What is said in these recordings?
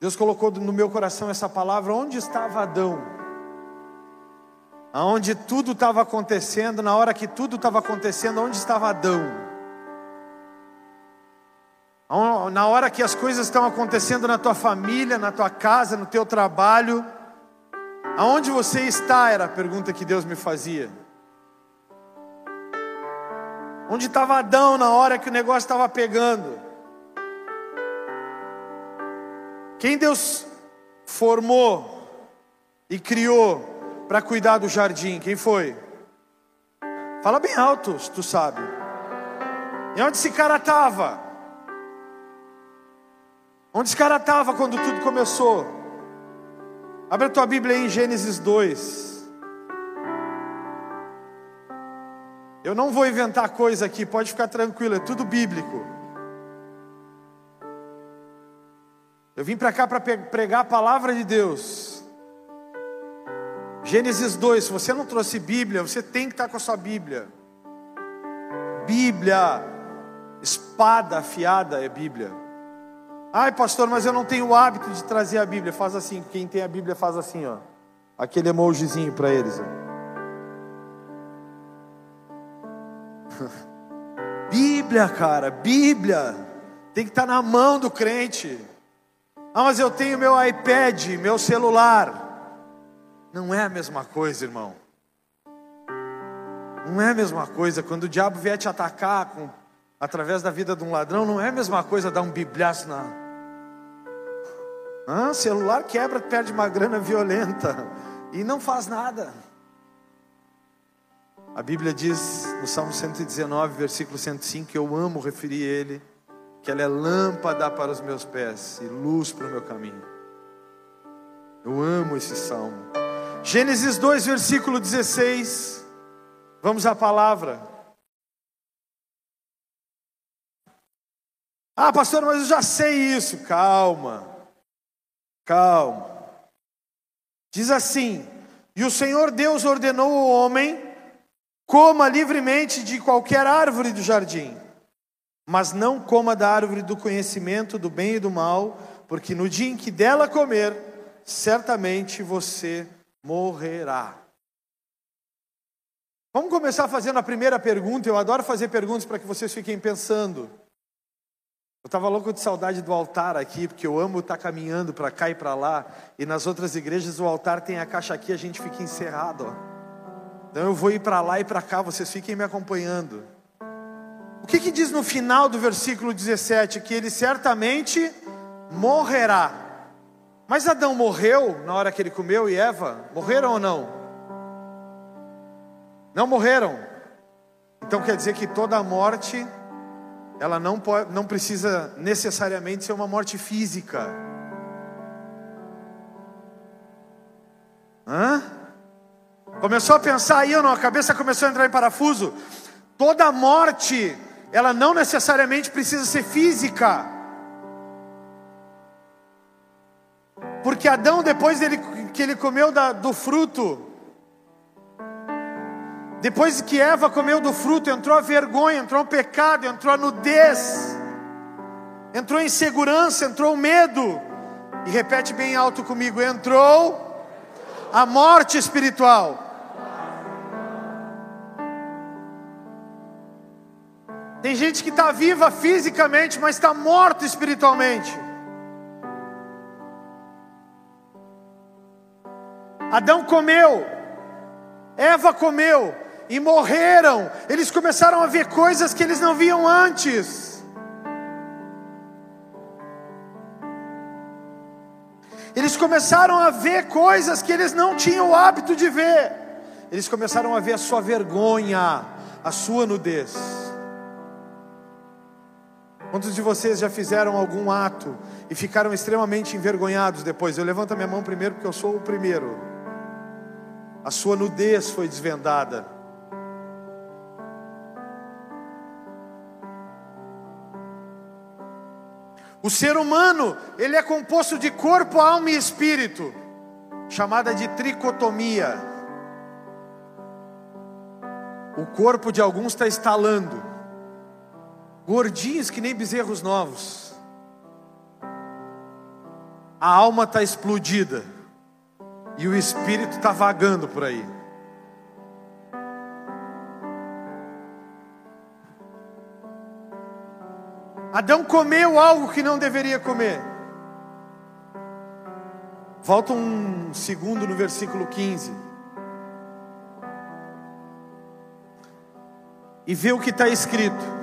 Deus colocou no meu coração essa palavra: onde estava Adão? Aonde tudo estava acontecendo, na hora que tudo estava acontecendo, onde estava Adão? Na hora que as coisas estão acontecendo na tua família, na tua casa, no teu trabalho, aonde você está? Era a pergunta que Deus me fazia. Onde estava Adão na hora que o negócio estava pegando? Quem Deus formou e criou para cuidar do jardim? Quem foi? Fala bem alto, se tu sabe. E onde esse cara estava? Onde esse cara estava quando tudo começou? Abre a tua Bíblia aí em Gênesis 2. Eu não vou inventar coisa aqui, pode ficar tranquilo, é tudo bíblico. Eu vim para cá para pregar a palavra de Deus. Gênesis 2, se você não trouxe Bíblia, você tem que estar com a sua Bíblia. Bíblia, espada afiada é Bíblia. Ai, pastor, mas eu não tenho o hábito de trazer a Bíblia. Faz assim, quem tem a Bíblia faz assim, ó. Aquele emojizinho para eles. Ó. Bíblia, cara, Bíblia. Tem que estar na mão do crente. Ah, mas eu tenho meu iPad, meu celular. Não é a mesma coisa, irmão. Não é a mesma coisa. Quando o diabo vier te atacar com, através da vida de um ladrão, não é a mesma coisa dar um bibliaço na. Ah, celular quebra, perde uma grana violenta e não faz nada. A Bíblia diz no Salmo 119, versículo 105, que eu amo referir ele, que ela é lâmpada para os meus pés e luz para o meu caminho. Eu amo esse salmo. Gênesis 2, versículo 16. Vamos à palavra. Ah, pastor, mas eu já sei isso. Calma, calma. Diz assim: E o Senhor Deus ordenou ao homem Coma livremente de qualquer árvore do jardim, mas não coma da árvore do conhecimento do bem e do mal, porque no dia em que dela comer, certamente você morrerá. Vamos começar fazendo a primeira pergunta. Eu adoro fazer perguntas para que vocês fiquem pensando. Eu estava louco de saudade do altar aqui, porque eu amo estar caminhando para cá e para lá. E nas outras igrejas o altar tem a caixa aqui, a gente fica encerrado. Ó. Então eu vou ir para lá e para cá, vocês fiquem me acompanhando. Que, que diz no final do versículo 17? Que ele certamente morrerá. Mas Adão morreu na hora que ele comeu e Eva? Morreram ou não? Não morreram. Então quer dizer que toda morte, ela não, pode, não precisa necessariamente ser uma morte física. Hã? Começou a pensar aí ou não? A cabeça começou a entrar em parafuso. Toda morte, ela não necessariamente precisa ser física. Porque Adão, depois dele, que ele comeu da, do fruto, depois que Eva comeu do fruto, entrou a vergonha, entrou o pecado, entrou a nudez, entrou a insegurança, entrou o medo. E repete bem alto comigo: entrou a morte espiritual. Tem gente que está viva fisicamente, mas está morto espiritualmente. Adão comeu, Eva comeu e morreram. Eles começaram a ver coisas que eles não viam antes. Eles começaram a ver coisas que eles não tinham o hábito de ver. Eles começaram a ver a sua vergonha, a sua nudez. Quantos de vocês já fizeram algum ato e ficaram extremamente envergonhados depois? Eu levanto a minha mão primeiro porque eu sou o primeiro. A sua nudez foi desvendada. O ser humano, ele é composto de corpo, alma e espírito, chamada de tricotomia. O corpo de alguns está estalando, gordinhos que nem bezerros novos. a alma está explodida e o espírito está vagando por aí. Adão comeu algo que não deveria comer. Volta um segundo no versículo 15. E vê o que está escrito.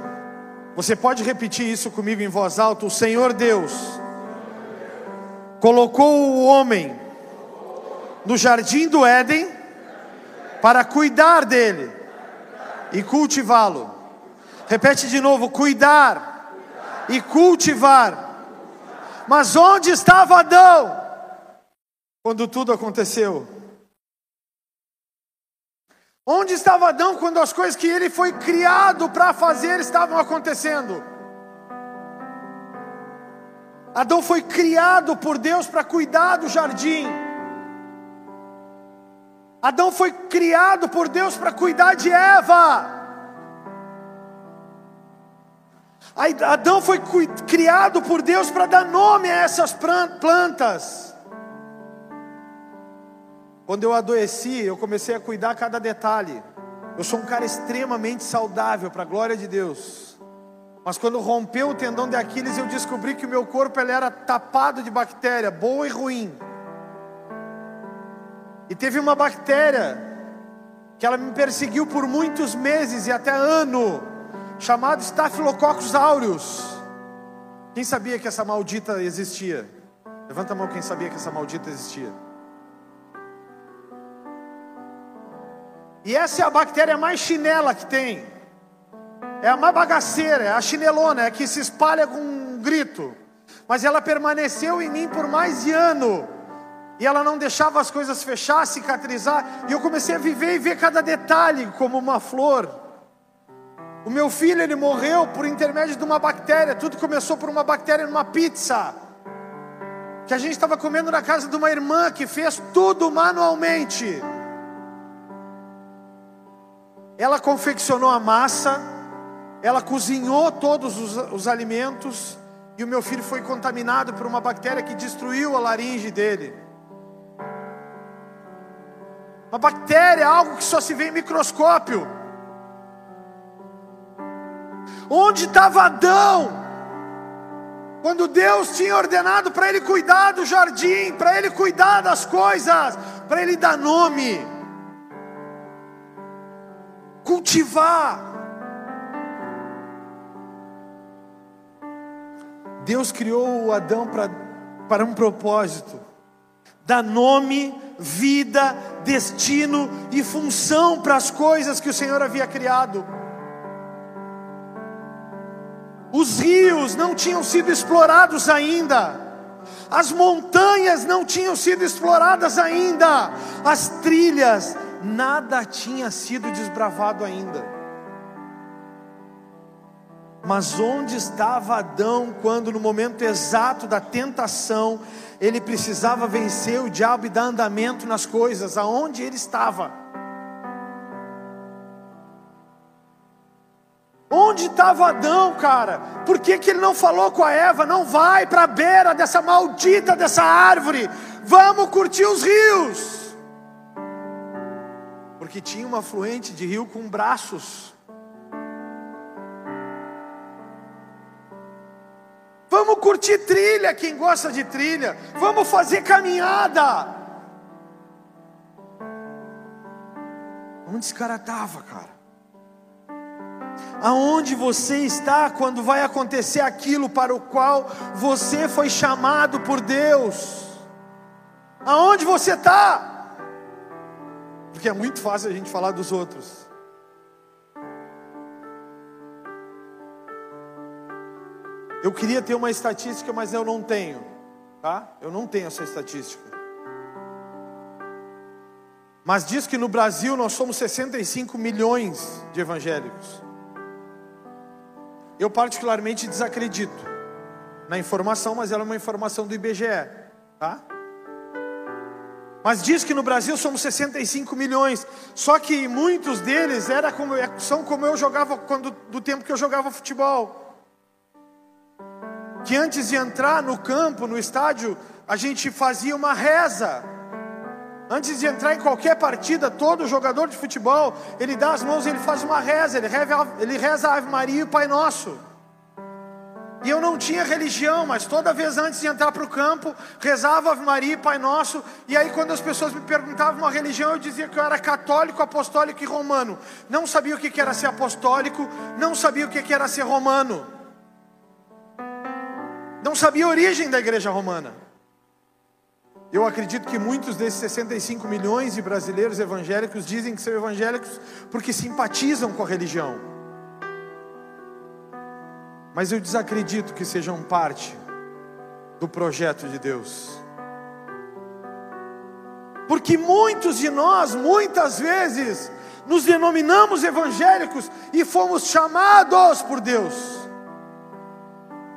Você pode repetir isso comigo em voz alta? O Senhor Deus colocou o homem no jardim do Éden para cuidar dele e cultivá-lo. Repete de novo: cuidar e cultivar. Mas onde estava Adão quando tudo aconteceu? Onde estava Adão quando as coisas que ele foi criado para fazer estavam acontecendo? Adão foi criado por Deus para cuidar do jardim. Adão foi criado por Deus para cuidar de Eva. Adão foi criado por Deus para dar nome a essas plantas. Quando eu adoeci, eu comecei a cuidar cada detalhe. Eu sou um cara extremamente saudável, para a glória de Deus. Mas quando rompeu o tendão de Aquiles, eu descobri que o meu corpo ele era tapado de bactéria, boa e ruim. E teve uma bactéria que ela me perseguiu por muitos meses e até ano chamado Staphylococcus aureus. Quem sabia que essa maldita existia? Levanta a mão quem sabia que essa maldita existia. E essa é a bactéria mais chinela que tem. É a mais bagaceira, é a chinelona, é a que se espalha com um grito. Mas ela permaneceu em mim por mais de ano. E ela não deixava as coisas fechar, cicatrizar. E eu comecei a viver e ver cada detalhe como uma flor. O meu filho, ele morreu por intermédio de uma bactéria. Tudo começou por uma bactéria numa pizza. Que a gente estava comendo na casa de uma irmã que fez tudo manualmente. Ela confeccionou a massa, ela cozinhou todos os, os alimentos, e o meu filho foi contaminado por uma bactéria que destruiu a laringe dele. Uma bactéria, algo que só se vê em microscópio. Onde estava Adão? Quando Deus tinha ordenado para ele cuidar do jardim, para ele cuidar das coisas, para ele dar nome, cultivar. Deus criou o Adão para, um propósito, dar nome, vida, destino e função para as coisas que o Senhor havia criado. Os rios não tinham sido explorados ainda. As montanhas não tinham sido exploradas ainda. As trilhas, nada tinha sido desbravado ainda. Mas onde estava Adão quando, no momento exato da tentação, ele precisava vencer o diabo e dar andamento nas coisas? Aonde ele estava? Onde estava Adão, cara? Por que, que ele não falou com a Eva? Não vai para a beira dessa maldita dessa árvore. Vamos curtir os rios. Porque tinha uma fluente de rio com braços. Vamos curtir trilha, quem gosta de trilha. Vamos fazer caminhada. Onde esse cara estava, cara? aonde você está quando vai acontecer aquilo para o qual você foi chamado por Deus. Aonde você está? Porque é muito fácil a gente falar dos outros. Eu queria ter uma estatística, mas eu não tenho, tá? Eu não tenho essa estatística. Mas diz que no Brasil nós somos 65 milhões de evangélicos. Eu particularmente desacredito na informação, mas ela é uma informação do IBGE, tá? Mas diz que no Brasil somos 65 milhões. Só que muitos deles era como, são como eu jogava quando do tempo que eu jogava futebol. Que antes de entrar no campo, no estádio, a gente fazia uma reza. Antes de entrar em qualquer partida, todo jogador de futebol, ele dá as mãos, ele faz uma reza, ele reza, ele reza a Ave Maria e Pai Nosso. E eu não tinha religião, mas toda vez antes de entrar para o campo, rezava Ave Maria e Pai Nosso. E aí, quando as pessoas me perguntavam uma religião, eu dizia que eu era católico, apostólico e romano. Não sabia o que era ser apostólico, não sabia o que era ser romano. Não sabia a origem da igreja romana. Eu acredito que muitos desses 65 milhões de brasileiros evangélicos dizem que são evangélicos porque simpatizam com a religião mas eu desacredito que sejam parte do projeto de Deus. Porque muitos de nós, muitas vezes, nos denominamos evangélicos e fomos chamados por Deus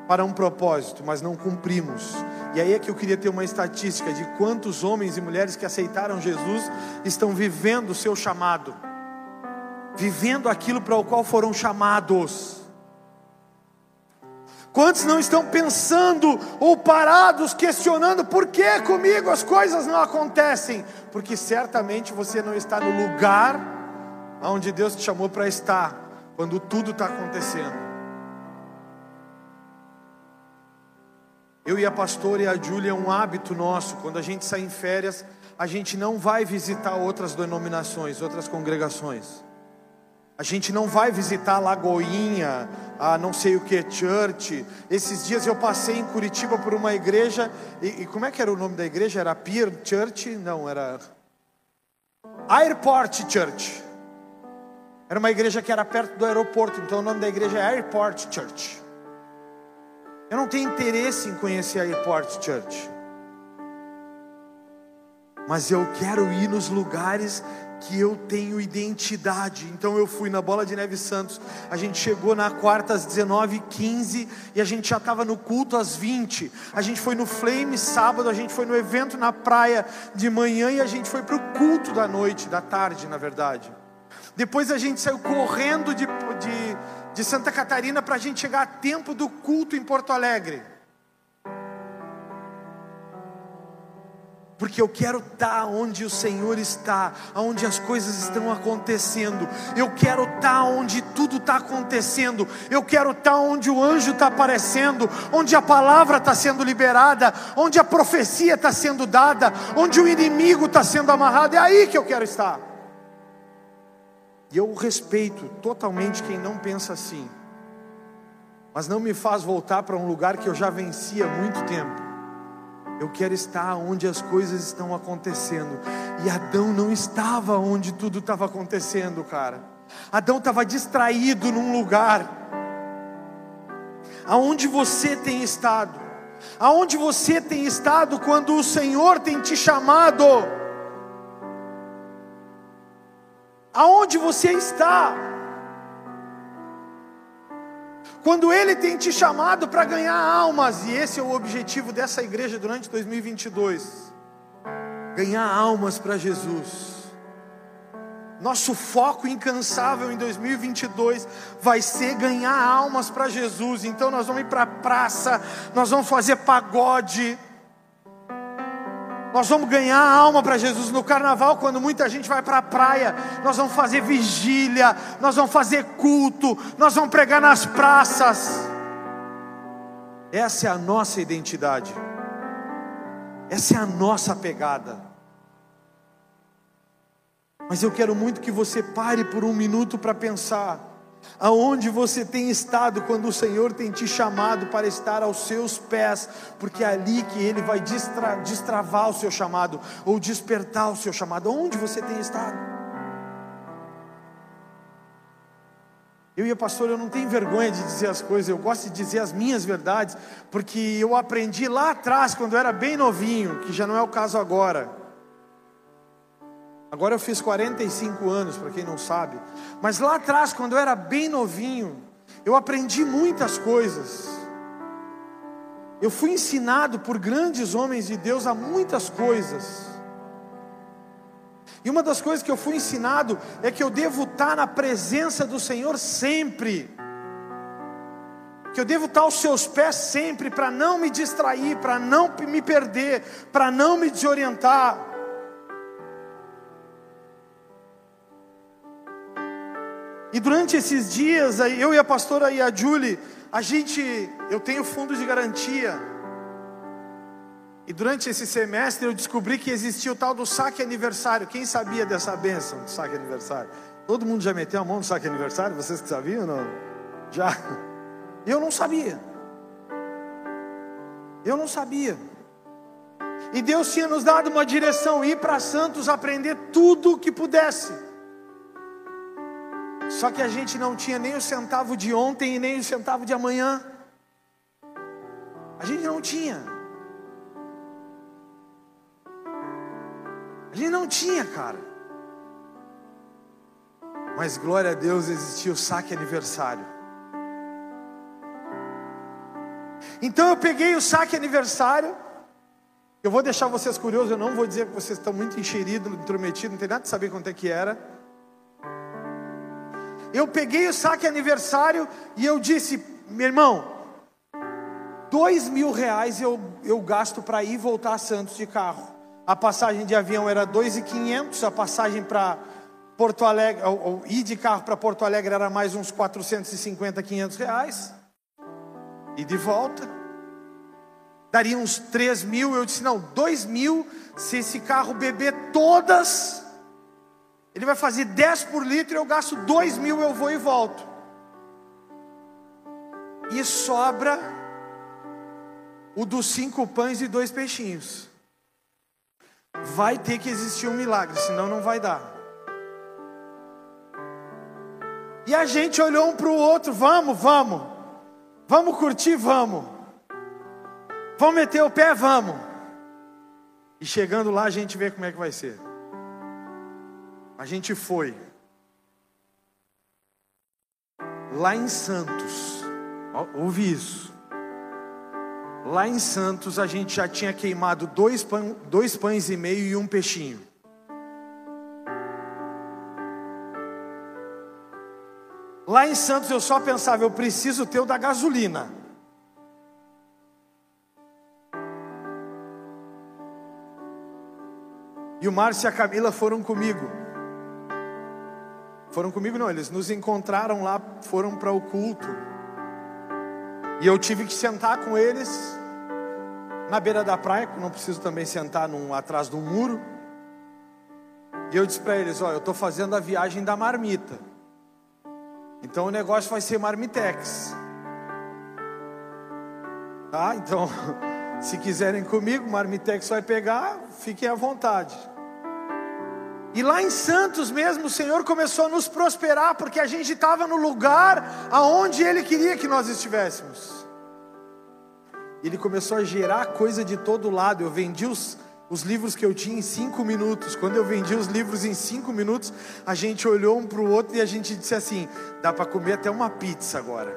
para um propósito, mas não cumprimos. E aí é que eu queria ter uma estatística de quantos homens e mulheres que aceitaram Jesus estão vivendo o seu chamado, vivendo aquilo para o qual foram chamados. Quantos não estão pensando ou parados, questionando por que comigo as coisas não acontecem? Porque certamente você não está no lugar onde Deus te chamou para estar, quando tudo está acontecendo. Eu e a pastora e a Júlia, é um hábito nosso, quando a gente sai em férias, a gente não vai visitar outras denominações, outras congregações. A gente não vai visitar Lagoinha, a não sei o que, church. Esses dias eu passei em Curitiba por uma igreja, e, e como é que era o nome da igreja? Era Pier Church? Não, era Airport Church. Era uma igreja que era perto do aeroporto, então o nome da igreja é Airport Church. Eu não tenho interesse em conhecer a Airport Church. Mas eu quero ir nos lugares que eu tenho identidade. Então eu fui na Bola de Neve Santos. A gente chegou na quarta às 19h15 e a gente já estava no culto às 20. A gente foi no Flame sábado, a gente foi no evento na praia de manhã e a gente foi para o culto da noite, da tarde, na verdade. Depois a gente saiu correndo de, de, de Santa Catarina para a gente chegar a tempo do culto em Porto Alegre. Porque eu quero estar onde o Senhor está, onde as coisas estão acontecendo, eu quero estar onde tudo está acontecendo, eu quero estar onde o anjo está aparecendo, onde a palavra está sendo liberada, onde a profecia está sendo dada, onde o inimigo está sendo amarrado, é aí que eu quero estar. E eu respeito totalmente quem não pensa assim, mas não me faz voltar para um lugar que eu já venci há muito tempo. Eu quero estar onde as coisas estão acontecendo. E Adão não estava onde tudo estava acontecendo, cara. Adão estava distraído num lugar. Aonde você tem estado? Aonde você tem estado quando o Senhor tem te chamado? Aonde você está? Quando Ele tem te chamado para ganhar almas, e esse é o objetivo dessa igreja durante 2022 ganhar almas para Jesus. Nosso foco incansável em 2022 vai ser ganhar almas para Jesus. Então nós vamos ir para a praça, nós vamos fazer pagode, nós vamos ganhar alma para Jesus no carnaval, quando muita gente vai para a praia. Nós vamos fazer vigília, nós vamos fazer culto, nós vamos pregar nas praças. Essa é a nossa identidade, essa é a nossa pegada. Mas eu quero muito que você pare por um minuto para pensar aonde você tem estado quando o Senhor tem te chamado para estar aos seus pés, porque é ali que Ele vai destra destravar o seu chamado, ou despertar o seu chamado, onde você tem estado. Eu e a pastora, eu não tenho vergonha de dizer as coisas, eu gosto de dizer as minhas verdades, porque eu aprendi lá atrás, quando eu era bem novinho, que já não é o caso agora. Agora eu fiz 45 anos, para quem não sabe. Mas lá atrás, quando eu era bem novinho, eu aprendi muitas coisas. Eu fui ensinado por grandes homens de Deus a muitas coisas. E uma das coisas que eu fui ensinado é que eu devo estar na presença do Senhor sempre. que eu devo estar aos seus pés sempre para não me distrair, para não me perder, para não me desorientar. E durante esses dias, eu e a pastora e a Julie, a gente, eu tenho fundo de garantia. E durante esse semestre eu descobri que existia o tal do saque aniversário. Quem sabia dessa benção do saque aniversário? Todo mundo já meteu a mão no saque aniversário? Vocês que sabiam não? Já. Eu não sabia. Eu não sabia. E Deus tinha nos dado uma direção, ir para Santos aprender tudo o que pudesse. Só que a gente não tinha nem o centavo de ontem e nem o centavo de amanhã. A gente não tinha. A gente não tinha, cara. Mas glória a Deus existia o saque aniversário. Então eu peguei o saque aniversário. Eu vou deixar vocês curiosos, eu não vou dizer que vocês estão muito enxeridos, intrometidos, não tem nada de saber quanto é que era. Eu peguei o saque aniversário e eu disse, meu irmão, dois mil reais eu, eu gasto para ir e voltar a Santos de carro. A passagem de avião era dois e quinhentos, a passagem para Porto Alegre, ou, ou, ir de carro para Porto Alegre era mais uns 450, 500 reais. E de volta. Daria uns 3 mil. Eu disse: não, 2 mil. Se esse carro beber todas, ele vai fazer 10 por litro. Eu gasto 2 mil, eu vou e volto. E sobra o dos cinco pães e dois peixinhos. Vai ter que existir um milagre, senão não vai dar. E a gente olhou um para o outro: vamos, vamos, vamos curtir, vamos, vamos meter o pé, vamos. E chegando lá, a gente vê como é que vai ser. A gente foi. Lá em Santos, ouvi isso. Lá em Santos a gente já tinha queimado dois, pão, dois pães e meio e um peixinho. Lá em Santos eu só pensava, eu preciso ter o da gasolina. E o Márcio e a Camila foram comigo. Foram comigo não, eles nos encontraram lá, foram para o culto. E eu tive que sentar com eles na beira da praia, não preciso também sentar num, atrás de um muro. E eu disse para eles: Ó, eu estou fazendo a viagem da marmita. Então o negócio vai ser marmitex. Tá? Então, se quiserem comigo, marmitex vai pegar, fiquem à vontade. E lá em Santos mesmo, o Senhor começou a nos prosperar, porque a gente estava no lugar aonde Ele queria que nós estivéssemos. Ele começou a gerar coisa de todo lado. Eu vendi os, os livros que eu tinha em cinco minutos. Quando eu vendi os livros em cinco minutos, a gente olhou um para o outro e a gente disse assim: dá para comer até uma pizza agora.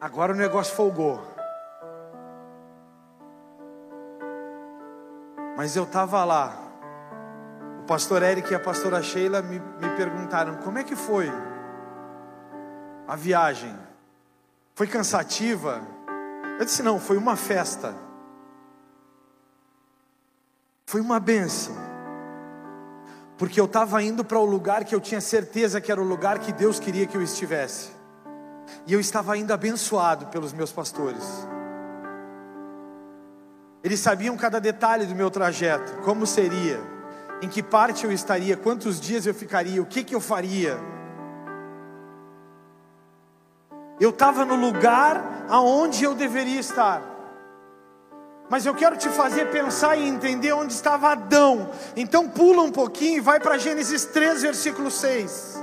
Agora o negócio folgou. Mas eu estava lá o pastor Eric e a pastora Sheila me, me perguntaram: como é que foi a viagem? Foi cansativa? Eu disse: não, foi uma festa. Foi uma benção. Porque eu estava indo para o lugar que eu tinha certeza que era o lugar que Deus queria que eu estivesse. E eu estava indo abençoado pelos meus pastores. Eles sabiam cada detalhe do meu trajeto, como seria em que parte eu estaria, quantos dias eu ficaria, o que, que eu faria. Eu estava no lugar aonde eu deveria estar. Mas eu quero te fazer pensar e entender onde estava Adão. Então pula um pouquinho e vai para Gênesis 3, versículo 6.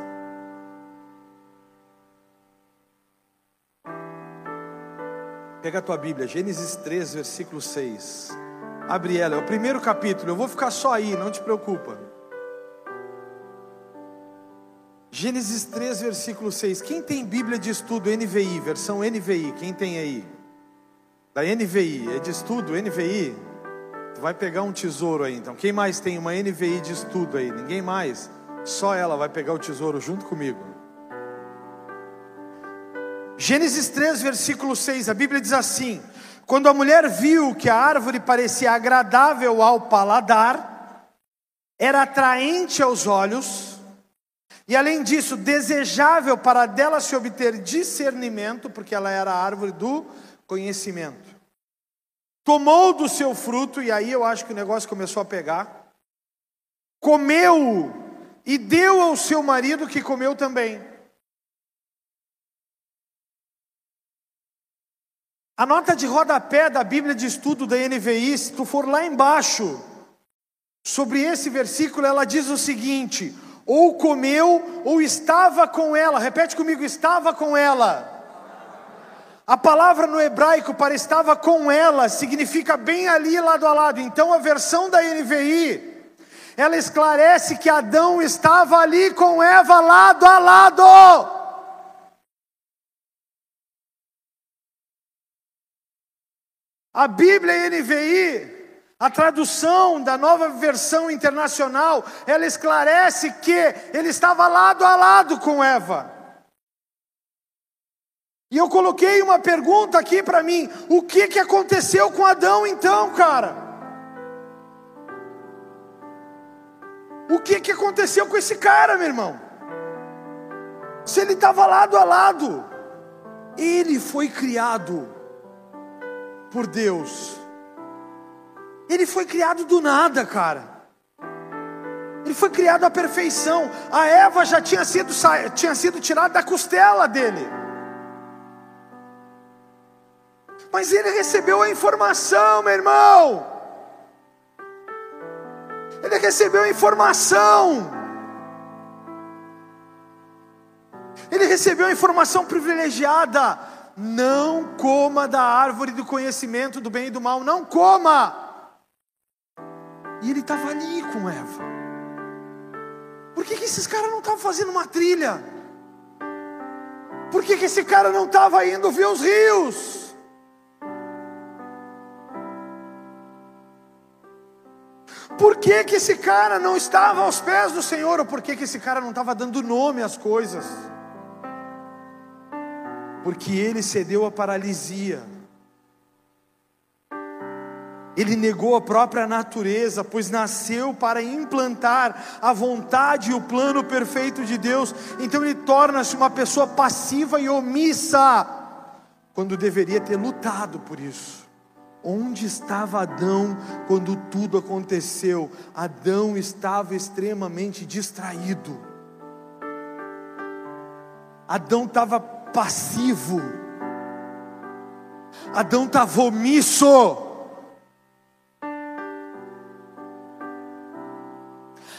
Pega a tua Bíblia, Gênesis 3, versículo 6. Abre ela, é o primeiro capítulo. Eu vou ficar só aí, não te preocupa. Gênesis 3, versículo 6. Quem tem Bíblia de estudo NVI, versão NVI? Quem tem aí? Da NVI, é de estudo NVI? Tu vai pegar um tesouro aí então. Quem mais tem uma NVI de estudo aí? Ninguém mais? Só ela vai pegar o tesouro junto comigo. Gênesis 3, versículo 6, a Bíblia diz assim: Quando a mulher viu que a árvore parecia agradável ao paladar, era atraente aos olhos, e além disso, desejável para dela se obter discernimento, porque ela era a árvore do conhecimento. Tomou do seu fruto, e aí eu acho que o negócio começou a pegar, comeu e deu ao seu marido que comeu também. A nota de rodapé da Bíblia de Estudo da NVI, se tu for lá embaixo, sobre esse versículo, ela diz o seguinte: ou comeu, ou estava com ela. Repete comigo: estava com ela. A palavra no hebraico para estava com ela significa bem ali lado a lado. Então a versão da NVI, ela esclarece que Adão estava ali com Eva lado a lado. A Bíblia NVI, a tradução da nova versão internacional, ela esclarece que ele estava lado a lado com Eva. E eu coloquei uma pergunta aqui para mim: o que, que aconteceu com Adão então, cara? O que, que aconteceu com esse cara, meu irmão? Se ele estava lado a lado, ele foi criado por Deus. Ele foi criado do nada, cara. Ele foi criado à perfeição. A Eva já tinha sido, tinha sido tirada da costela dele. Mas ele recebeu a informação, meu irmão. Ele recebeu a informação. Ele recebeu a informação privilegiada não coma da árvore do conhecimento do bem e do mal, não coma. E ele estava ali com Eva. Por que, que esses caras não estavam fazendo uma trilha? Por que, que esse cara não estava indo ver os rios? Por que, que esse cara não estava aos pés do Senhor? Ou por que, que esse cara não estava dando nome às coisas? Porque ele cedeu à paralisia. Ele negou a própria natureza, pois nasceu para implantar a vontade e o plano perfeito de Deus. Então ele torna-se uma pessoa passiva e omissa, quando deveria ter lutado por isso. Onde estava Adão quando tudo aconteceu? Adão estava extremamente distraído. Adão estava passivo. Adão estava omisso.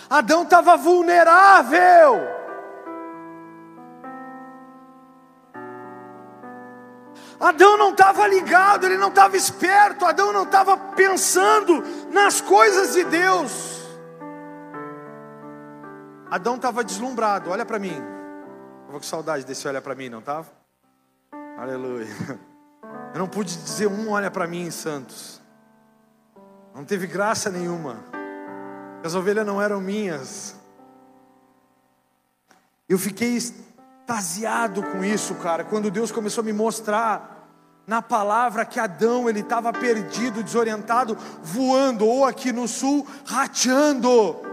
Adão estava vulnerável. Adão não estava ligado, ele não estava esperto, Adão não estava pensando nas coisas de Deus. Adão estava deslumbrado, olha para mim. Estava com saudade desse olha para mim, não estava? Aleluia. Eu não pude dizer um olha para mim em Santos. Não teve graça nenhuma. As ovelhas não eram minhas. Eu fiquei extasiado com isso, cara, quando Deus começou a me mostrar na palavra que Adão ele estava perdido, desorientado, voando, ou aqui no sul, rateando.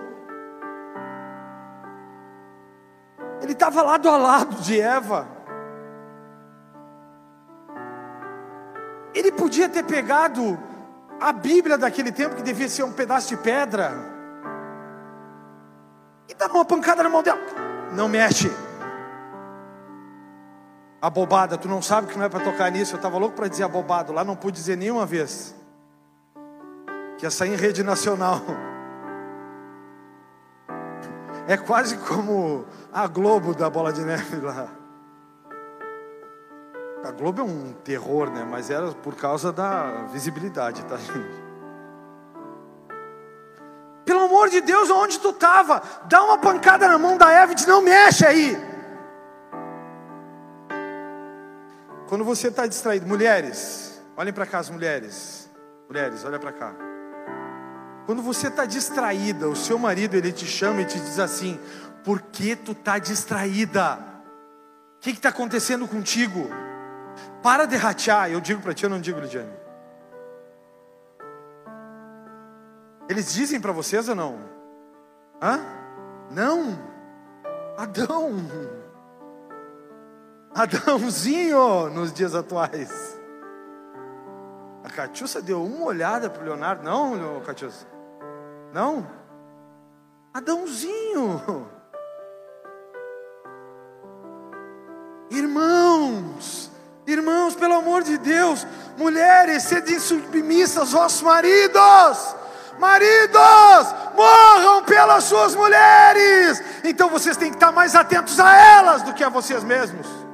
Ele estava lado a lado de Eva. Ele podia ter pegado a Bíblia daquele tempo, que devia ser um pedaço de pedra, e dar uma pancada na mão dela. Não mexe. Abobada, tu não sabe que não é para tocar nisso. Eu estava louco para dizer abobado, lá não pude dizer nenhuma vez. Que ia sair em rede nacional. É quase como a Globo da Bola de Neve lá. A Globo é um terror, né? Mas era por causa da visibilidade, tá, gente? Pelo amor de Deus, onde tu estava? Dá uma pancada na mão da Eva e não mexe aí. Quando você está distraído, mulheres, olhem para cá as mulheres. Mulheres, olha para cá. Quando você está distraída, o seu marido ele te chama e te diz assim: Por que tu está distraída? O que está acontecendo contigo? Para de ratear. Eu digo para ti, eu não digo, Lidiane. Eles dizem para vocês ou não? Hã? Não. Adão. Adãozinho nos dias atuais. A Catiúcia deu uma olhada para o Leonardo. Não, Catiúcia? Não? Adãozinho. Irmãos, irmãos, pelo amor de Deus, mulheres, sede submissas aos vossos maridos. Maridos, morram pelas suas mulheres. Então vocês têm que estar mais atentos a elas do que a vocês mesmos.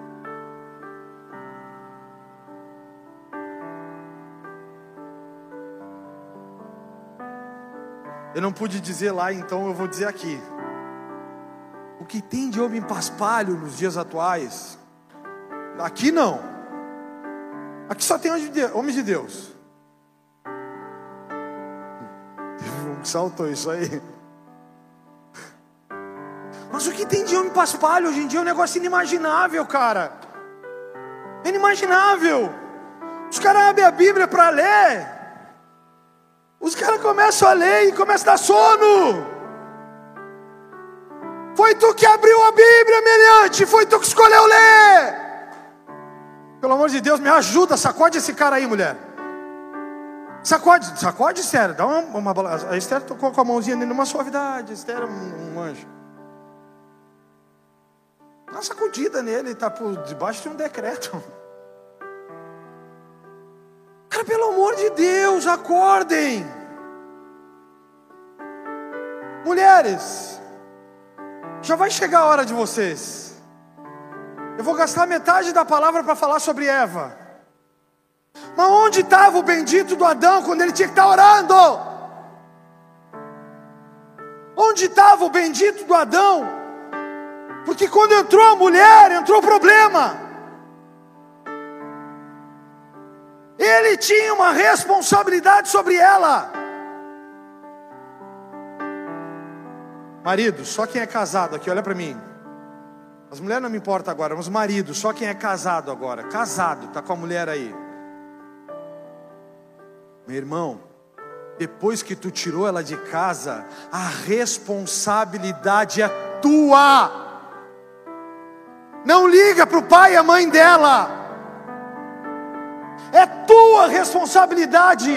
Eu não pude dizer lá, então eu vou dizer aqui. O que tem de homem paspalho nos dias atuais? Aqui não. Aqui só tem homens de Deus. Teve um que saltou isso aí. Mas o que tem de homem paspalho hoje em dia é um negócio inimaginável, cara. Inimaginável. Os caras abrem a Bíblia para ler. Os caras começam a ler e começam a dar sono. Foi tu que abriu a Bíblia, meliante. Foi tu que escolheu ler. Pelo amor de Deus, me ajuda. Sacode esse cara aí, mulher. Sacode, sacode, Esther. Dá uma, uma, a Esther tocou com a mãozinha nele numa suavidade. A Esther é um, um anjo. Dá uma sacudida nele, está por debaixo de um decreto. Cara, pelo amor de Deus, acordem. Mulheres, já vai chegar a hora de vocês. Eu vou gastar metade da palavra para falar sobre Eva. Mas onde estava o bendito do Adão quando ele tinha que estar tá orando? Onde estava o bendito do Adão? Porque quando entrou a mulher, entrou o problema. Ele tinha uma responsabilidade sobre ela. Marido, só quem é casado aqui, olha para mim. As mulheres não me importam agora, mas marido, só quem é casado agora. Casado, tá com a mulher aí. Meu irmão, depois que tu tirou ela de casa, a responsabilidade é tua. Não liga para o pai e a mãe dela é tua responsabilidade,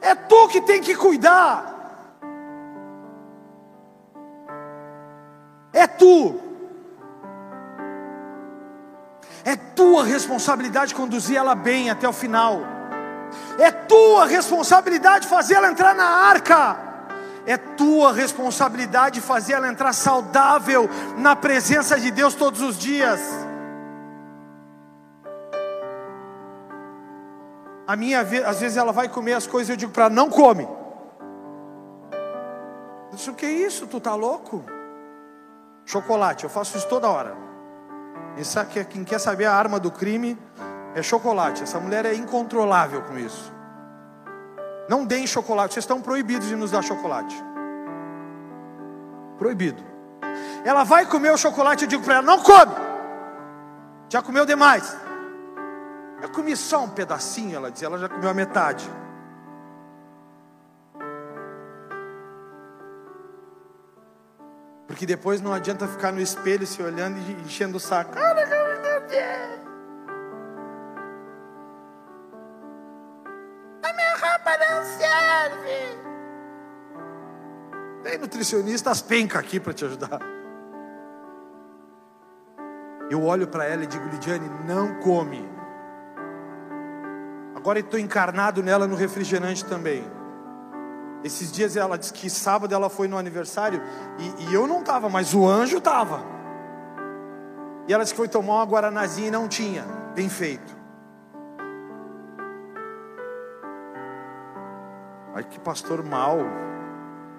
é tu que tem que cuidar, é tu, é tua responsabilidade conduzir ela bem até o final, é tua responsabilidade fazer ela entrar na arca. É tua responsabilidade fazer ela entrar saudável na presença de Deus todos os dias. A minha, às vezes ela vai comer as coisas e eu digo para ela, não come. Eu disse, o que é isso? Tu tá louco? Chocolate, eu faço isso toda hora. Quem quer saber a arma do crime é chocolate. Essa mulher é incontrolável com isso. Não deem chocolate, vocês estão proibidos de nos dar chocolate. Proibido. Ela vai comer o chocolate, eu digo para ela: não come. Já comeu demais. Eu comi só um pedacinho, ela dizia, ela já comeu a metade. Porque depois não adianta ficar no espelho se olhando e enchendo o saco. A minha roupa não serve. Tem nutricionista, as pencas aqui para te ajudar. Eu olho para ela e digo, Lidiane, não come. Agora estou encarnado nela no refrigerante também. Esses dias ela disse que sábado ela foi no aniversário e, e eu não estava, mas o anjo estava. E ela disse que foi tomar uma guaranazinha e não tinha. Bem feito. Ai que pastor mal.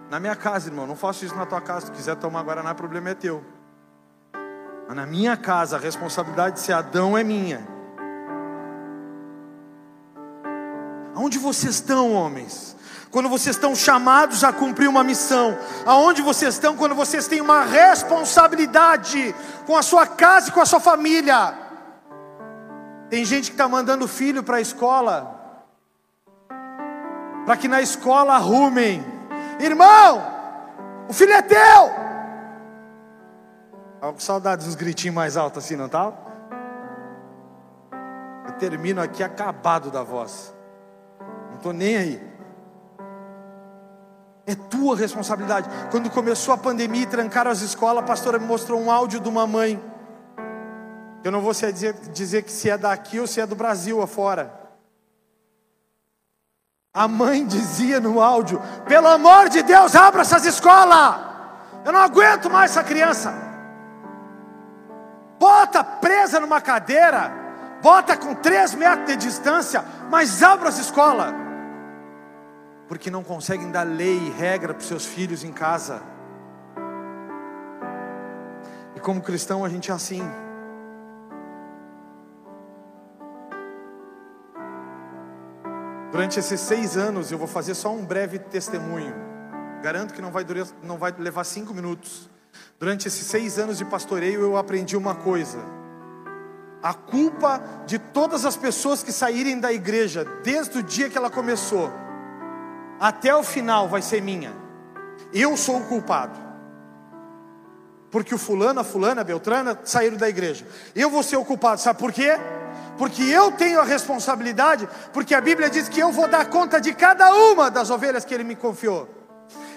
Na minha casa, irmão, não faço isso na tua casa. Se quiser tomar guaraná, o problema é teu. Mas na minha casa, a responsabilidade de ser Adão é minha. Aonde vocês estão, homens? Quando vocês estão chamados a cumprir uma missão, aonde vocês estão quando vocês têm uma responsabilidade com a sua casa e com a sua família? Tem gente que está mandando filho para a escola, para que na escola arrumem, irmão, o filho é teu. Estava com saudades dos gritinhos mais altos assim, não estava? Eu termino aqui acabado da voz. Não estou nem aí. É tua responsabilidade. Quando começou a pandemia e trancaram as escolas, a pastora me mostrou um áudio de uma mãe. Eu não vou dizer, dizer que se é daqui ou se é do Brasil afora. A mãe dizia no áudio: pelo amor de Deus, abra essas escolas. Eu não aguento mais essa criança. Bota presa numa cadeira, bota com três metros de distância, mas abra as escolas porque não conseguem dar lei e regra para os seus filhos em casa. E como cristão a gente é assim. Durante esses seis anos eu vou fazer só um breve testemunho. Garanto que não vai, durar, não vai levar cinco minutos. Durante esses seis anos de pastoreio eu aprendi uma coisa. A culpa de todas as pessoas que saírem da igreja desde o dia que ela começou até o final vai ser minha. Eu sou o culpado. Porque o fulano, a fulana, a beltrana saíram da igreja. Eu vou ser o culpado, sabe por quê? Porque eu tenho a responsabilidade, porque a Bíblia diz que eu vou dar conta de cada uma das ovelhas que ele me confiou.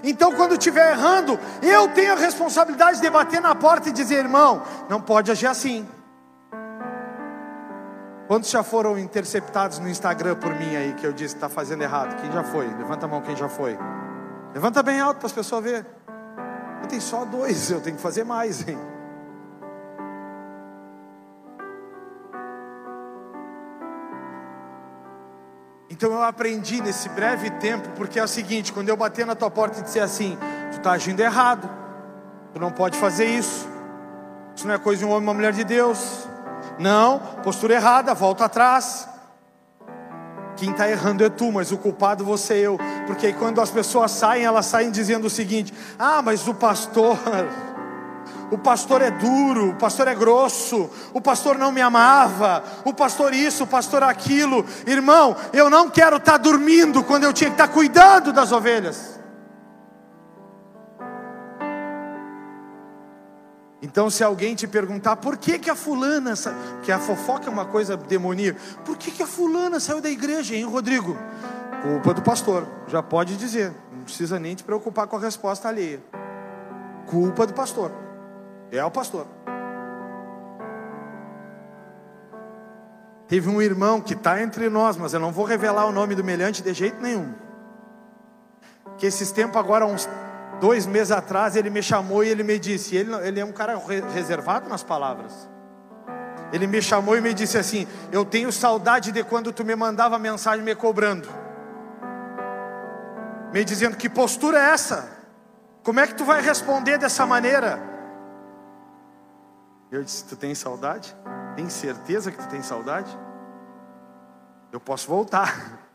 Então, quando estiver errando, eu tenho a responsabilidade de bater na porta e dizer, irmão, não pode agir assim. Quantos já foram interceptados no Instagram por mim aí que eu disse que está fazendo errado? Quem já foi? Levanta a mão quem já foi. Levanta bem alto para as pessoas verem. Eu tenho só dois, eu tenho que fazer mais, hein? Então eu aprendi nesse breve tempo, porque é o seguinte: quando eu bater na tua porta e disser assim, tu está agindo errado, tu não pode fazer isso, isso não é coisa de um homem e uma mulher de Deus, não, postura errada, volta atrás. Quem está errando é tu, mas o culpado você e eu. Porque quando as pessoas saem, elas saem dizendo o seguinte: Ah, mas o pastor, o pastor é duro, o pastor é grosso, o pastor não me amava, o pastor isso, o pastor aquilo. Irmão, eu não quero estar tá dormindo quando eu tinha que estar tá cuidando das ovelhas. Então, se alguém te perguntar por que, que a fulana, que a fofoca é uma coisa demoníaca, por que, que a fulana saiu da igreja, hein, Rodrigo? Culpa do pastor, já pode dizer, não precisa nem te preocupar com a resposta alheia. Culpa do pastor, é o pastor. Teve um irmão que está entre nós, mas eu não vou revelar o nome do melhante de jeito nenhum. Que esses tempos agora, uns Dois meses atrás ele me chamou e ele me disse, ele, ele é um cara reservado nas palavras. Ele me chamou e me disse assim: Eu tenho saudade de quando tu me mandava mensagem me cobrando, me dizendo que postura é essa? Como é que tu vai responder dessa maneira? Eu disse: Tu tem saudade? Tem certeza que tu tem saudade? Eu posso voltar.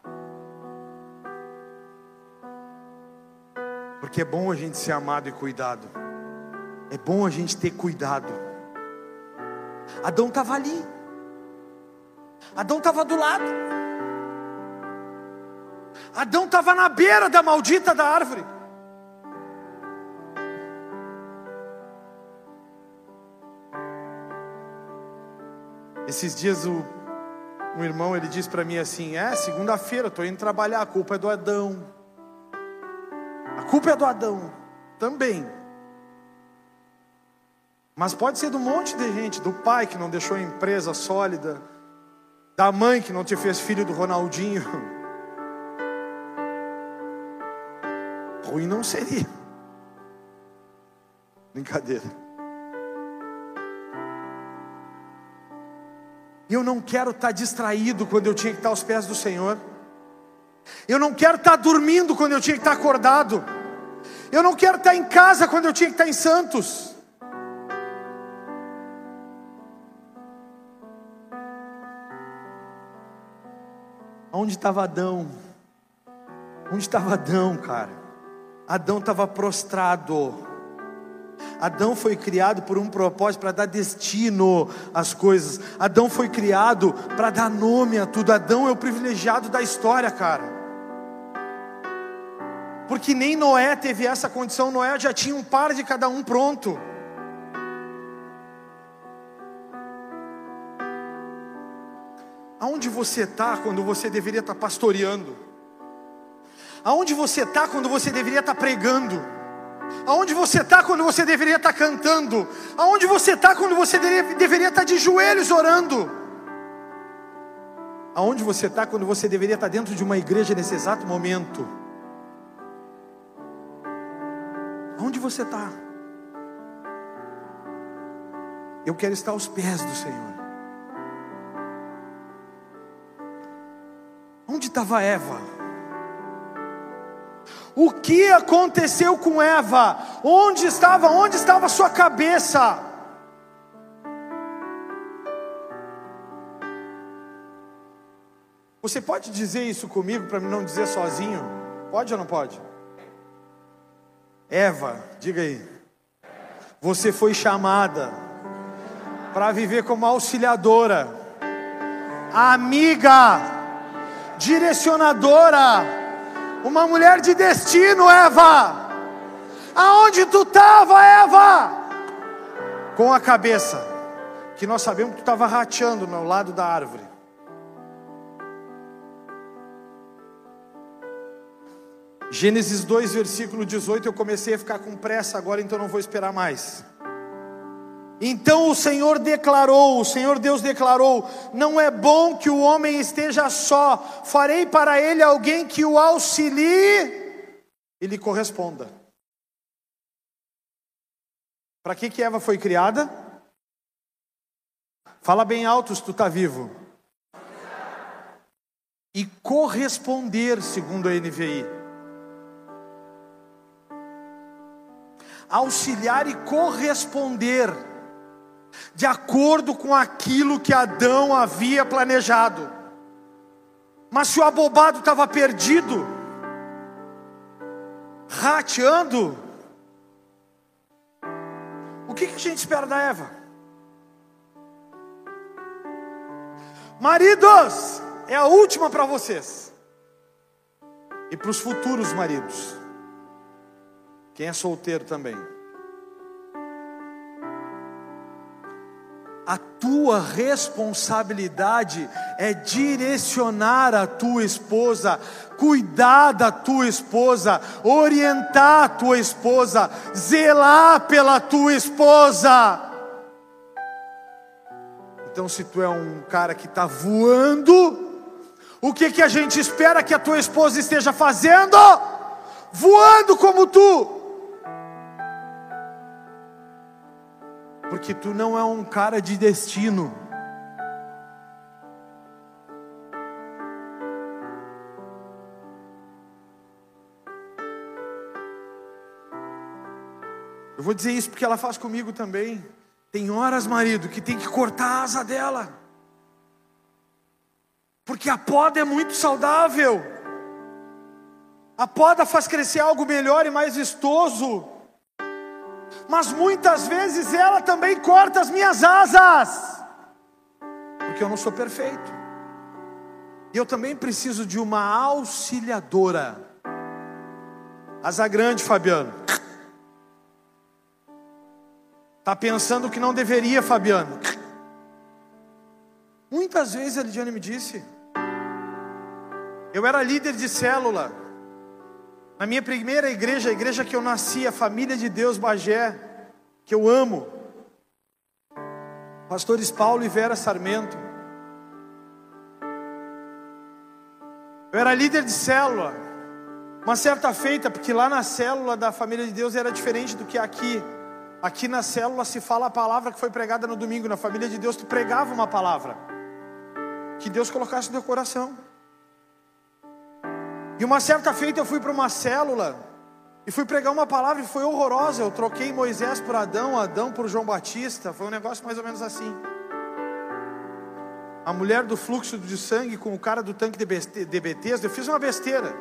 Porque é bom a gente ser amado e cuidado. É bom a gente ter cuidado. Adão estava ali. Adão estava do lado. Adão estava na beira da maldita da árvore. Esses dias o, um irmão ele disse para mim assim: É, segunda-feira, estou indo trabalhar, a culpa é do Adão. A culpa é do Adão também. Mas pode ser um monte de gente, do pai que não deixou a empresa sólida, da mãe que não te fez filho do Ronaldinho. Ruim não seria. Brincadeira. Eu não quero estar distraído quando eu tinha que estar aos pés do Senhor. Eu não quero estar dormindo quando eu tinha que estar acordado. Eu não quero estar em casa quando eu tinha que estar em Santos. Onde estava Adão? Onde estava Adão, cara? Adão estava prostrado. Adão foi criado por um propósito para dar destino às coisas. Adão foi criado para dar nome a tudo. Adão é o privilegiado da história, cara. Porque nem Noé teve essa condição. Noé já tinha um par de cada um pronto. Aonde você está quando você deveria estar tá pastoreando? Aonde você está quando você deveria estar tá pregando? Aonde você está quando você deveria estar tá cantando? Aonde você está quando você deveria estar de joelhos orando? Aonde você está quando você deveria estar dentro de uma igreja nesse exato momento? Aonde você está? Eu quero estar aos pés do Senhor. Onde estava Eva? O que aconteceu com Eva? Onde estava? Onde estava sua cabeça? Você pode dizer isso comigo para não dizer sozinho? Pode ou não pode? Eva, diga aí. Você foi chamada para viver como auxiliadora, amiga direcionadora, uma mulher de destino, Eva. Aonde tu estava, Eva? Com a cabeça, que nós sabemos que tu estava rateando no lado da árvore. Gênesis 2, versículo 18, eu comecei a ficar com pressa agora, então não vou esperar mais. Então o Senhor declarou, o Senhor Deus declarou: Não é bom que o homem esteja só, farei para ele alguém que o auxilie e lhe corresponda. Para que, que Eva foi criada? Fala bem alto se tu está vivo. E corresponder, segundo a NVI. Auxiliar e corresponder de acordo com aquilo que Adão havia planejado. Mas se o abobado estava perdido, rateando, o que, que a gente espera da Eva? Maridos, é a última para vocês. E para os futuros maridos. Quem é solteiro também. A tua responsabilidade é direcionar a tua esposa, cuidar da tua esposa, orientar a tua esposa, zelar pela tua esposa. Então, se tu é um cara que está voando, o que, que a gente espera que a tua esposa esteja fazendo? Voando como tu. Porque tu não é um cara de destino. Eu vou dizer isso porque ela faz comigo também. Tem horas, marido, que tem que cortar a asa dela. Porque a poda é muito saudável. A poda faz crescer algo melhor e mais vistoso mas muitas vezes ela também corta as minhas asas, porque eu não sou perfeito, e eu também preciso de uma auxiliadora. Asa grande, Fabiano. Está pensando que não deveria, Fabiano. Muitas vezes a Lidiane me disse. Eu era líder de célula. Na minha primeira igreja, a igreja que eu nasci, a família de Deus Bagé, que eu amo, pastores Paulo e Vera Sarmento. Eu era líder de célula, uma certa feita, porque lá na célula da família de Deus era diferente do que aqui. Aqui na célula se fala a palavra que foi pregada no domingo, na família de Deus tu pregava uma palavra que Deus colocasse no teu coração. E uma certa feita eu fui para uma célula e fui pregar uma palavra e foi horrorosa. Eu troquei Moisés por Adão, Adão por João Batista. Foi um negócio mais ou menos assim. a mulher do fluxo de sangue com o cara do tanque de Bethesda, eu fiz uma besteira.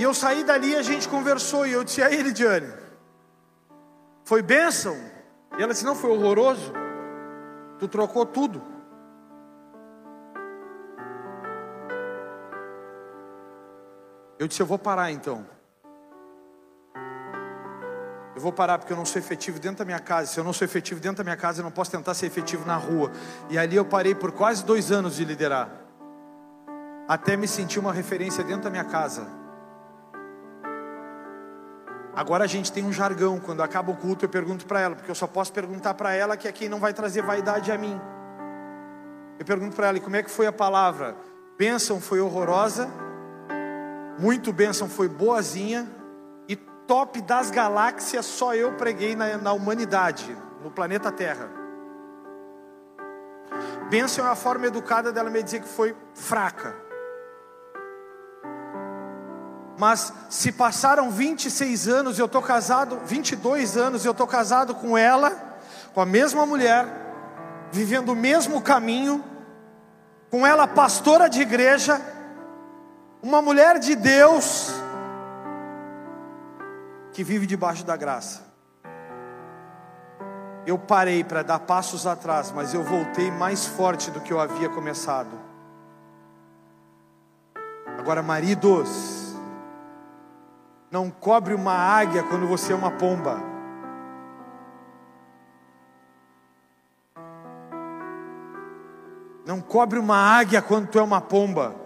E eu saí dali e a gente conversou, e eu disse, aí Lidiane, foi bênção? E ela disse, não, foi horroroso. Tu trocou tudo. Eu disse, eu vou parar então. Eu vou parar porque eu não sou efetivo dentro da minha casa. Se eu não sou efetivo dentro da minha casa, eu não posso tentar ser efetivo na rua. E ali eu parei por quase dois anos de liderar. Até me sentir uma referência dentro da minha casa. Agora a gente tem um jargão. Quando acaba o culto, eu pergunto para ela, porque eu só posso perguntar para ela que é quem não vai trazer vaidade a mim. Eu pergunto para ela, e como é que foi a palavra? Bênção foi horrorosa, muito bênção foi boazinha, top das galáxias só eu preguei na, na humanidade, no planeta Terra. Bênção é a forma educada dela me dizer que foi fraca. Mas se passaram 26 anos, eu estou casado, 22 anos, eu estou casado com ela, com a mesma mulher, vivendo o mesmo caminho, com ela pastora de igreja, uma mulher de Deus, que vive debaixo da graça. Eu parei para dar passos atrás, mas eu voltei mais forte do que eu havia começado. Agora, maridos, não cobre uma águia quando você é uma pomba. Não cobre uma águia quando tu é uma pomba.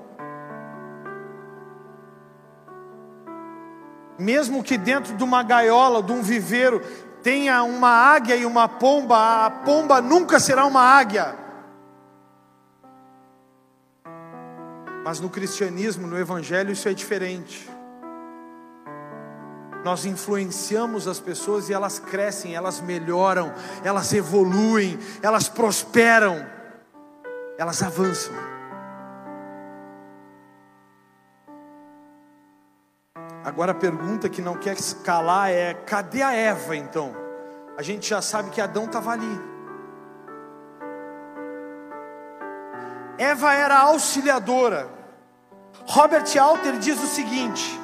Mesmo que dentro de uma gaiola, de um viveiro, tenha uma águia e uma pomba, a pomba nunca será uma águia. Mas no cristianismo, no evangelho, isso é diferente. Nós influenciamos as pessoas e elas crescem, elas melhoram, elas evoluem, elas prosperam, elas avançam. Agora a pergunta que não quer escalar é: cadê a Eva então? A gente já sabe que Adão estava ali. Eva era auxiliadora. Robert Alter diz o seguinte: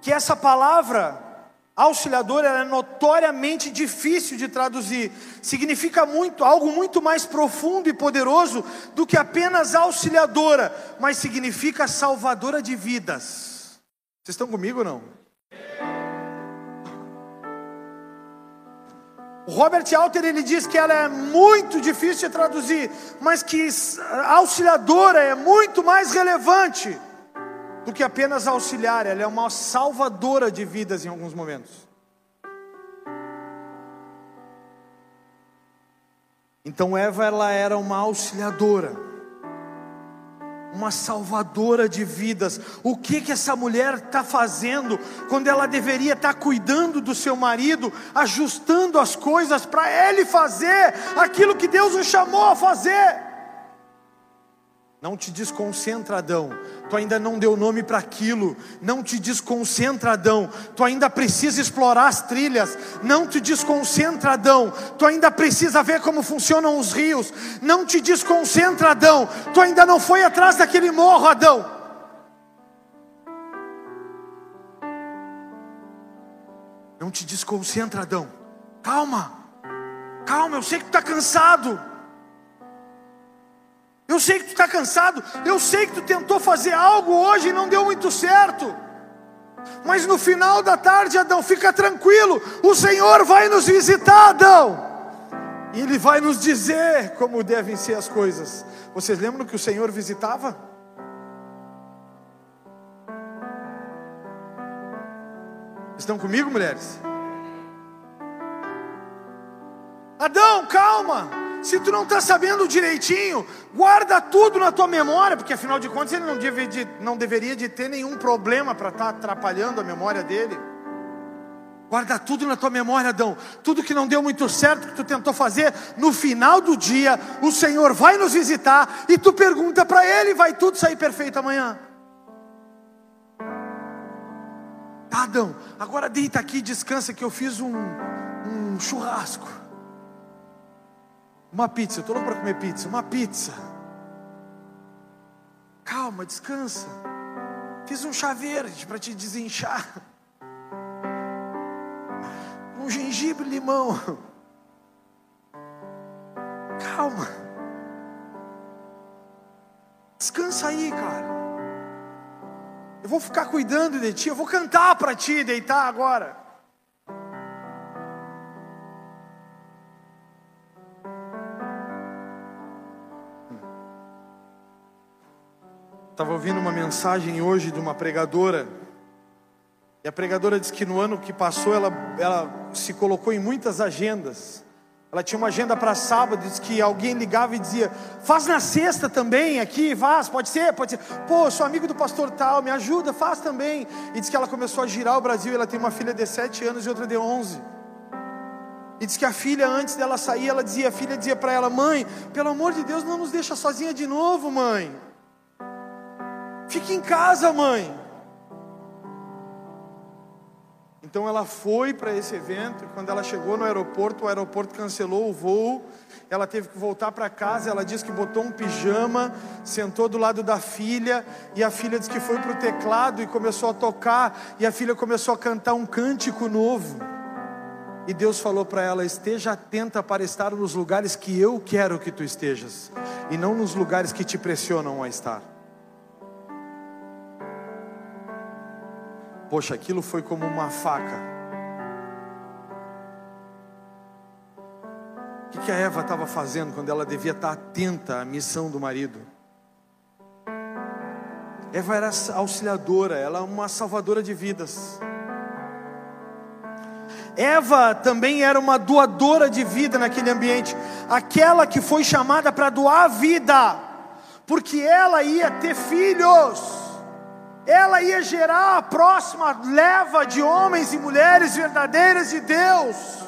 que essa palavra auxiliadora é notoriamente difícil de traduzir. Significa muito, algo muito mais profundo e poderoso do que apenas auxiliadora, mas significa salvadora de vidas. Vocês estão comigo ou não? O Robert Alter ele diz que ela é muito difícil de traduzir, mas que auxiliadora é muito mais relevante do que apenas auxiliar, ela é uma salvadora de vidas em alguns momentos. Então Eva ela era uma auxiliadora uma salvadora de vidas. O que que essa mulher está fazendo quando ela deveria estar tá cuidando do seu marido, ajustando as coisas para ele fazer aquilo que Deus o chamou a fazer? Não te desconcentra, Adão. Tu ainda não deu nome para aquilo. Não te desconcentra, Adão. Tu ainda precisa explorar as trilhas. Não te desconcentra, Adão. Tu ainda precisa ver como funcionam os rios. Não te desconcentra, Adão. Tu ainda não foi atrás daquele morro, Adão. Não te desconcentra, Adão. Calma. Calma, eu sei que tu está cansado. Eu sei que tu está cansado. Eu sei que tu tentou fazer algo hoje e não deu muito certo. Mas no final da tarde, Adão, fica tranquilo. O Senhor vai nos visitar, Adão. E Ele vai nos dizer como devem ser as coisas. Vocês lembram que o Senhor visitava? Estão comigo, mulheres? Adão, calma. Se tu não está sabendo direitinho, guarda tudo na tua memória, porque afinal de contas ele não, deve de, não deveria de ter nenhum problema para estar tá atrapalhando a memória dele. Guarda tudo na tua memória, Adão. Tudo que não deu muito certo, que tu tentou fazer, no final do dia, o Senhor vai nos visitar e tu pergunta para Ele, vai tudo sair perfeito amanhã. Tá, Adão, agora deita aqui e descansa que eu fiz um, um churrasco. Uma pizza, eu estou louco para comer pizza. Uma pizza. Calma, descansa. Fiz um chá verde para te desinchar. Um gengibre limão. Calma. Descansa aí, cara. Eu vou ficar cuidando de ti, eu vou cantar para ti deitar agora. Estava ouvindo uma mensagem hoje de uma pregadora. E a pregadora disse que no ano que passou ela, ela se colocou em muitas agendas. Ela tinha uma agenda para sábado, disse que alguém ligava e dizia: Faz na sexta também aqui, faz, pode ser, pode ser. Pô, sou amigo do pastor tal, me ajuda, faz também. E disse que ela começou a girar o Brasil. Ela tem uma filha de 7 anos e outra de 11. E disse que a filha, antes dela sair, ela dizia: A filha dizia para ela: Mãe, pelo amor de Deus, não nos deixa sozinha de novo, mãe. Fique em casa, mãe. Então ela foi para esse evento. Quando ela chegou no aeroporto, o aeroporto cancelou o voo. Ela teve que voltar para casa. Ela disse que botou um pijama, sentou do lado da filha. E a filha disse que foi para o teclado e começou a tocar. E a filha começou a cantar um cântico novo. E Deus falou para ela: esteja atenta para estar nos lugares que eu quero que tu estejas, e não nos lugares que te pressionam a estar. Poxa, aquilo foi como uma faca. O que a Eva estava fazendo quando ela devia estar atenta à missão do marido? Eva era auxiliadora, ela é uma salvadora de vidas. Eva também era uma doadora de vida naquele ambiente, aquela que foi chamada para doar vida, porque ela ia ter filhos ela ia gerar a próxima leva de homens e mulheres verdadeiras de Deus.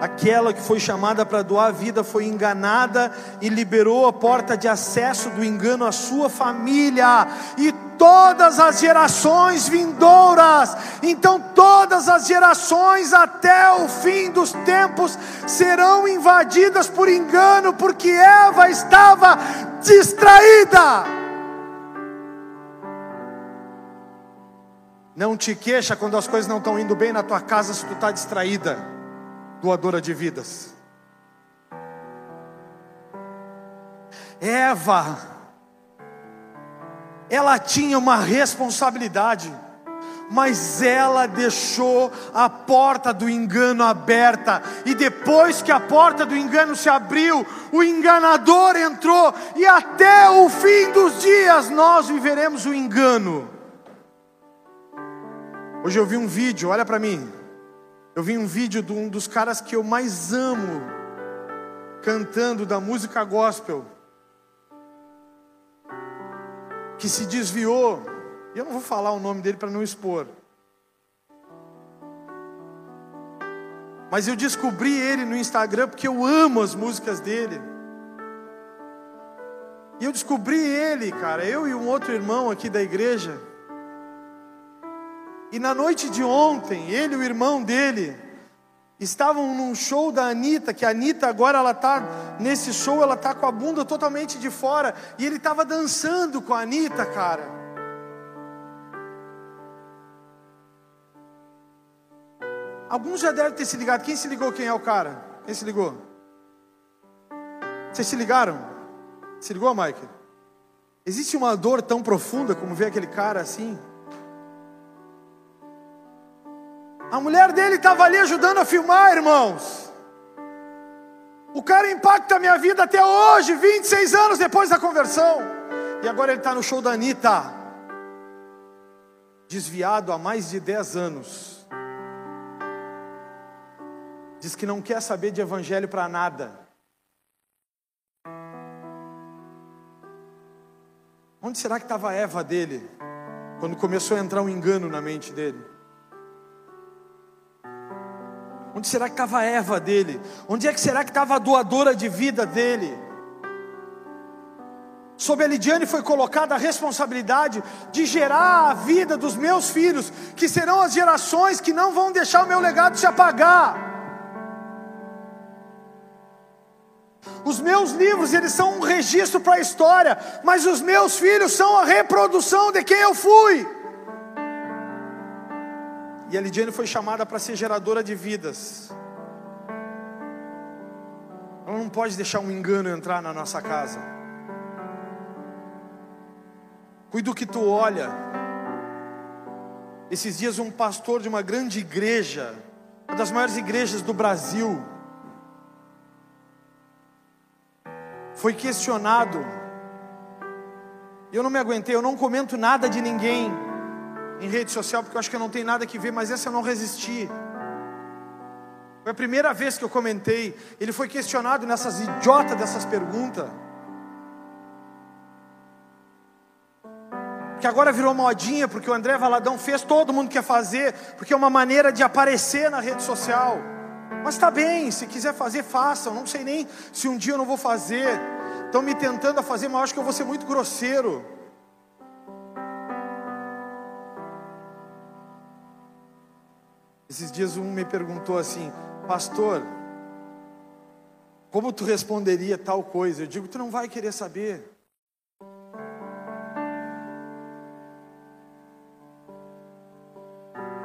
Aquela que foi chamada para doar a vida foi enganada e liberou a porta de acesso do engano à sua família e todas as gerações vindouras. Então, todas as gerações até o fim dos tempos serão invadidas por engano, porque Eva estava distraída. Não te queixa quando as coisas não estão indo bem na tua casa se tu está distraída, doadora de vidas. Eva, ela tinha uma responsabilidade mas ela deixou a porta do engano aberta, e depois que a porta do engano se abriu, o enganador entrou, e até o fim dos dias nós viveremos o engano. Hoje eu vi um vídeo, olha para mim, eu vi um vídeo de um dos caras que eu mais amo, cantando da música gospel, que se desviou e eu não vou falar o nome dele para não expor. Mas eu descobri ele no Instagram porque eu amo as músicas dele. E eu descobri ele, cara, eu e um outro irmão aqui da igreja. E na noite de ontem, ele e o irmão dele estavam num show da Anitta, que a Anitta agora ela tá nesse show, ela tá com a bunda totalmente de fora, e ele estava dançando com a Anitta, cara. Alguns já devem ter se ligado. Quem se ligou? Quem é o cara? Quem se ligou? Vocês se ligaram? Se ligou, Mike? Existe uma dor tão profunda como ver aquele cara assim? A mulher dele estava ali ajudando a filmar, irmãos. O cara impacta a minha vida até hoje, 26 anos depois da conversão. E agora ele está no show da Anitta. Desviado há mais de 10 anos diz que não quer saber de evangelho para nada. Onde será que estava a Eva dele, quando começou a entrar um engano na mente dele? Onde será que estava a Eva dele? Onde é que será que estava a doadora de vida dele? Sobre a Lidiane foi colocada a responsabilidade de gerar a vida dos meus filhos, que serão as gerações que não vão deixar o meu legado se apagar. Os meus livros, eles são um registro para a história, mas os meus filhos são a reprodução de quem eu fui. E a Lidiane foi chamada para ser geradora de vidas. Ela não pode deixar um engano entrar na nossa casa. Cuida que tu olha. Esses dias um pastor de uma grande igreja, uma das maiores igrejas do Brasil, foi questionado. Eu não me aguentei, eu não comento nada de ninguém em rede social, porque eu acho que não tem nada que ver, mas essa eu não resisti. Foi a primeira vez que eu comentei. Ele foi questionado nessas idiotas dessas perguntas. Que agora virou modinha, porque o André Valadão fez, todo mundo quer fazer, porque é uma maneira de aparecer na rede social. Mas está bem, se quiser fazer, faça. Eu não sei nem se um dia eu não vou fazer. Estão me tentando a fazer, mas eu acho que eu vou ser muito grosseiro. Esses dias um me perguntou assim, pastor, como tu responderia tal coisa? Eu digo, tu não vai querer saber.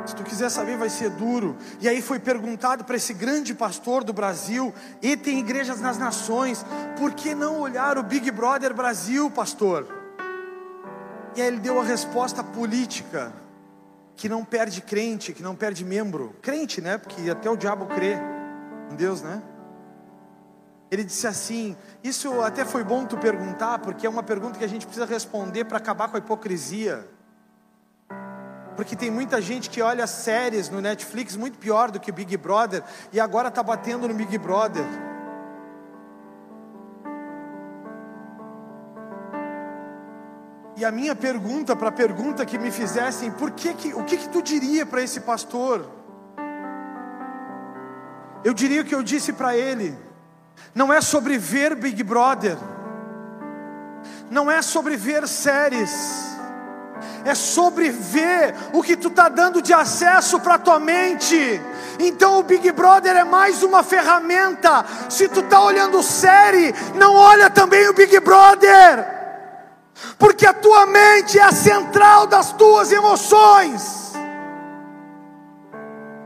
Se tu quiser saber, vai ser duro. E aí foi perguntado para esse grande pastor do Brasil, e tem igrejas nas nações, por que não olhar o Big Brother Brasil, pastor? E aí ele deu a resposta política que não perde crente, que não perde membro. Crente, né? Porque até o diabo crê em Deus, né? Ele disse assim: Isso até foi bom tu perguntar, porque é uma pergunta que a gente precisa responder para acabar com a hipocrisia. Porque tem muita gente que olha séries no Netflix muito pior do que Big Brother e agora está batendo no Big Brother. E a minha pergunta para a pergunta que me fizessem, por que, que o que, que tu diria para esse pastor? Eu diria o que eu disse para ele. Não é sobre ver Big Brother. Não é sobre ver séries. É sobre ver o que tu está dando de acesso para tua mente. Então o Big Brother é mais uma ferramenta. Se tu está olhando série, não olha também o Big Brother porque a tua mente é a central das tuas emoções,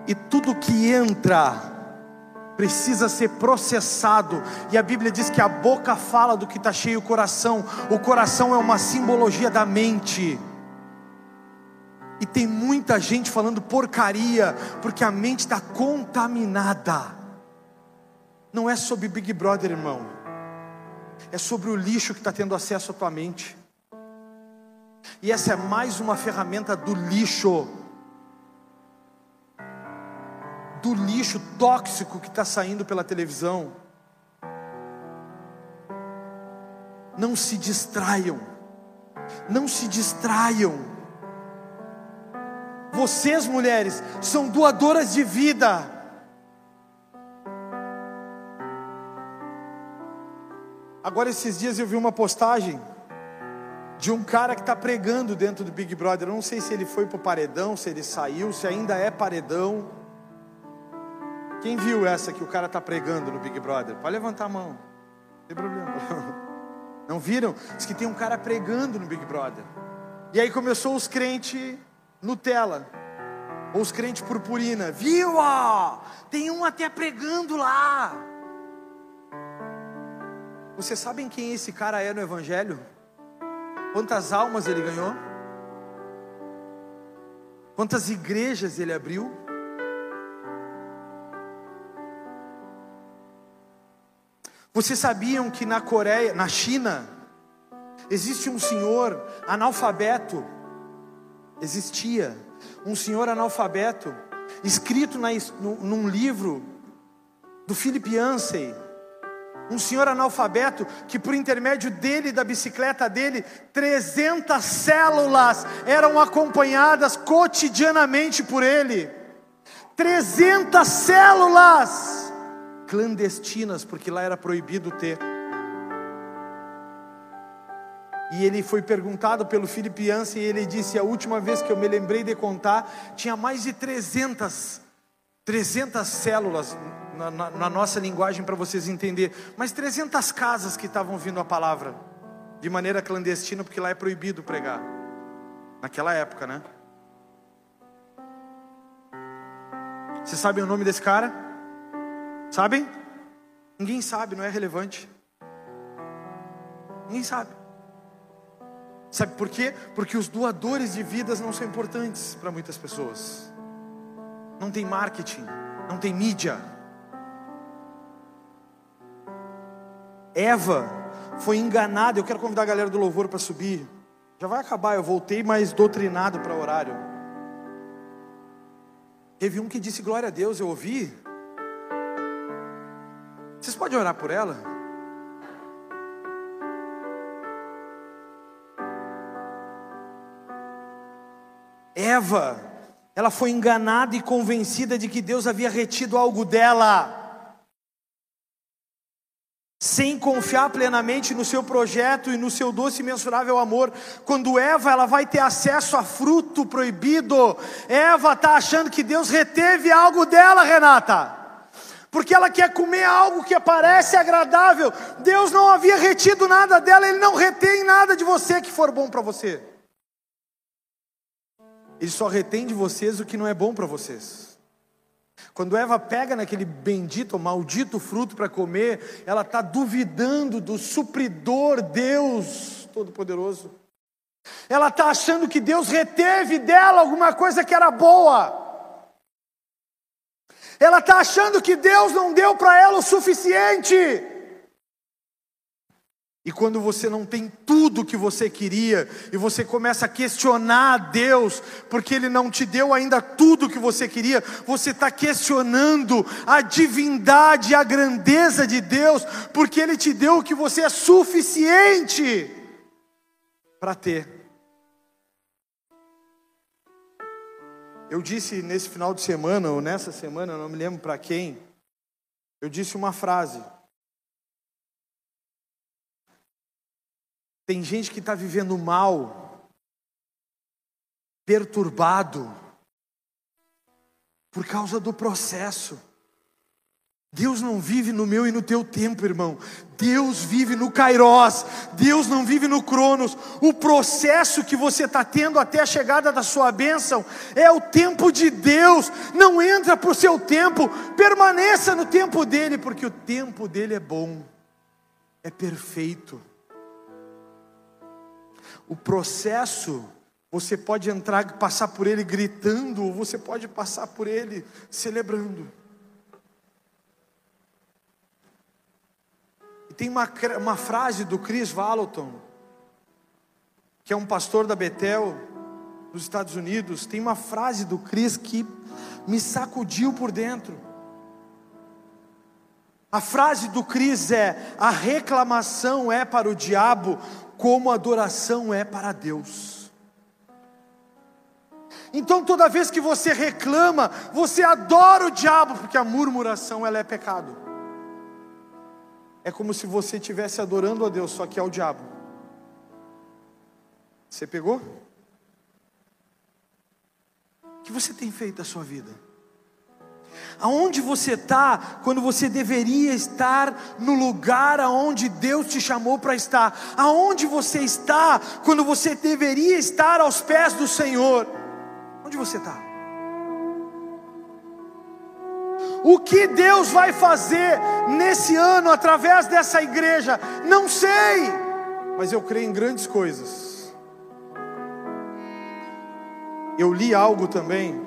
e tudo que entra precisa ser processado, e a Bíblia diz que a boca fala do que está cheio o coração, o coração é uma simbologia da mente. E tem muita gente falando porcaria, porque a mente está contaminada. Não é sobre Big Brother, irmão, é sobre o lixo que está tendo acesso à tua mente. E essa é mais uma ferramenta do lixo. Do lixo tóxico que está saindo pela televisão. Não se distraiam. Não se distraiam. Vocês, mulheres, são doadoras de vida. Agora, esses dias eu vi uma postagem de um cara que está pregando dentro do Big Brother. Eu não sei se ele foi para o paredão, se ele saiu, se ainda é paredão. Quem viu essa que o cara está pregando no Big Brother? Pode levantar a mão, não tem problema. Não viram? Diz que tem um cara pregando no Big Brother. E aí começou os crentes Nutella, ou os crentes purpurina. Viu? Ó, tem um até pregando lá. Vocês sabem quem esse cara é no Evangelho? Quantas almas ele ganhou? Quantas igrejas ele abriu? Vocês sabiam que na Coreia, na China, existe um senhor analfabeto? Existia um senhor analfabeto, escrito na, num livro do Philip Yancey um senhor analfabeto que por intermédio dele da bicicleta dele, 300 células eram acompanhadas cotidianamente por ele. 300 células clandestinas, porque lá era proibido ter. E ele foi perguntado pelo Filipiança e ele disse: A última vez que eu me lembrei de contar, tinha mais de 300, 300 células na, na, na nossa linguagem para vocês entenderem, mas 300 casas que estavam ouvindo a palavra de maneira clandestina, porque lá é proibido pregar. Naquela época, né? Vocês sabem o nome desse cara? Sabem? Ninguém sabe, não é relevante. Ninguém sabe. Sabe por quê? Porque os doadores de vidas não são importantes para muitas pessoas. Não tem marketing, não tem mídia. Eva foi enganada. Eu quero convidar a galera do louvor para subir. Já vai acabar, eu voltei mais doutrinado para horário. Teve um que disse glória a Deus, eu ouvi. Vocês podem orar por ela? Eva, ela foi enganada e convencida de que Deus havia retido algo dela sem confiar plenamente no seu projeto e no seu doce e mensurável amor. Quando Eva ela vai ter acesso a fruto proibido, Eva está achando que Deus reteve algo dela, Renata. Porque ela quer comer algo que parece agradável. Deus não havia retido nada dela, Ele não retém nada de você que for bom para você. Ele só retém de vocês o que não é bom para vocês. Quando Eva pega naquele bendito, maldito fruto para comer, ela está duvidando do supridor Deus Todo-Poderoso. Ela está achando que Deus reteve dela alguma coisa que era boa. Ela está achando que Deus não deu para ela o suficiente. E quando você não tem tudo o que você queria, e você começa a questionar a Deus, porque Ele não te deu ainda tudo o que você queria, você está questionando a divindade, a grandeza de Deus, porque Ele te deu o que você é suficiente para ter. Eu disse nesse final de semana, ou nessa semana, não me lembro para quem, eu disse uma frase. Tem gente que está vivendo mal, perturbado, por causa do processo. Deus não vive no meu e no teu tempo, irmão. Deus vive no Kairos. Deus não vive no Cronos. O processo que você está tendo até a chegada da sua bênção é o tempo de Deus. Não entra por seu tempo. Permaneça no tempo dele, porque o tempo dele é bom, é perfeito. O processo, você pode entrar, passar por ele gritando, ou você pode passar por ele celebrando. E tem uma, uma frase do Chris Vallotton, que é um pastor da Betel, dos Estados Unidos, tem uma frase do Chris que me sacudiu por dentro. A frase do Cris é: a reclamação é para o diabo como a adoração é para Deus. Então toda vez que você reclama, você adora o diabo, porque a murmuração ela é pecado. É como se você estivesse adorando a Deus, só que é o diabo. Você pegou? O que você tem feito da sua vida? Aonde você está quando você deveria estar no lugar aonde Deus te chamou para estar? Aonde você está quando você deveria estar aos pés do Senhor? Onde você está? O que Deus vai fazer nesse ano através dessa igreja? Não sei, mas eu creio em grandes coisas. Eu li algo também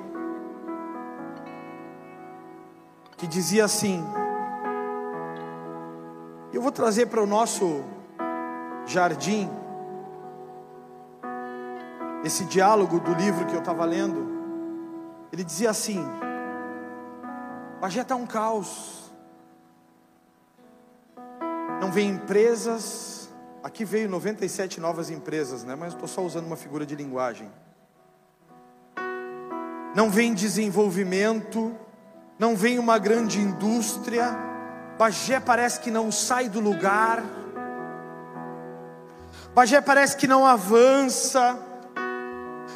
que dizia assim: Eu vou trazer para o nosso jardim esse diálogo do livro que eu estava lendo. Ele dizia assim: Bagé está um caos. Não vem empresas. Aqui veio 97 novas empresas, né? Mas estou só usando uma figura de linguagem. Não vem desenvolvimento não vem uma grande indústria, Bagé parece que não sai do lugar, Bagé parece que não avança.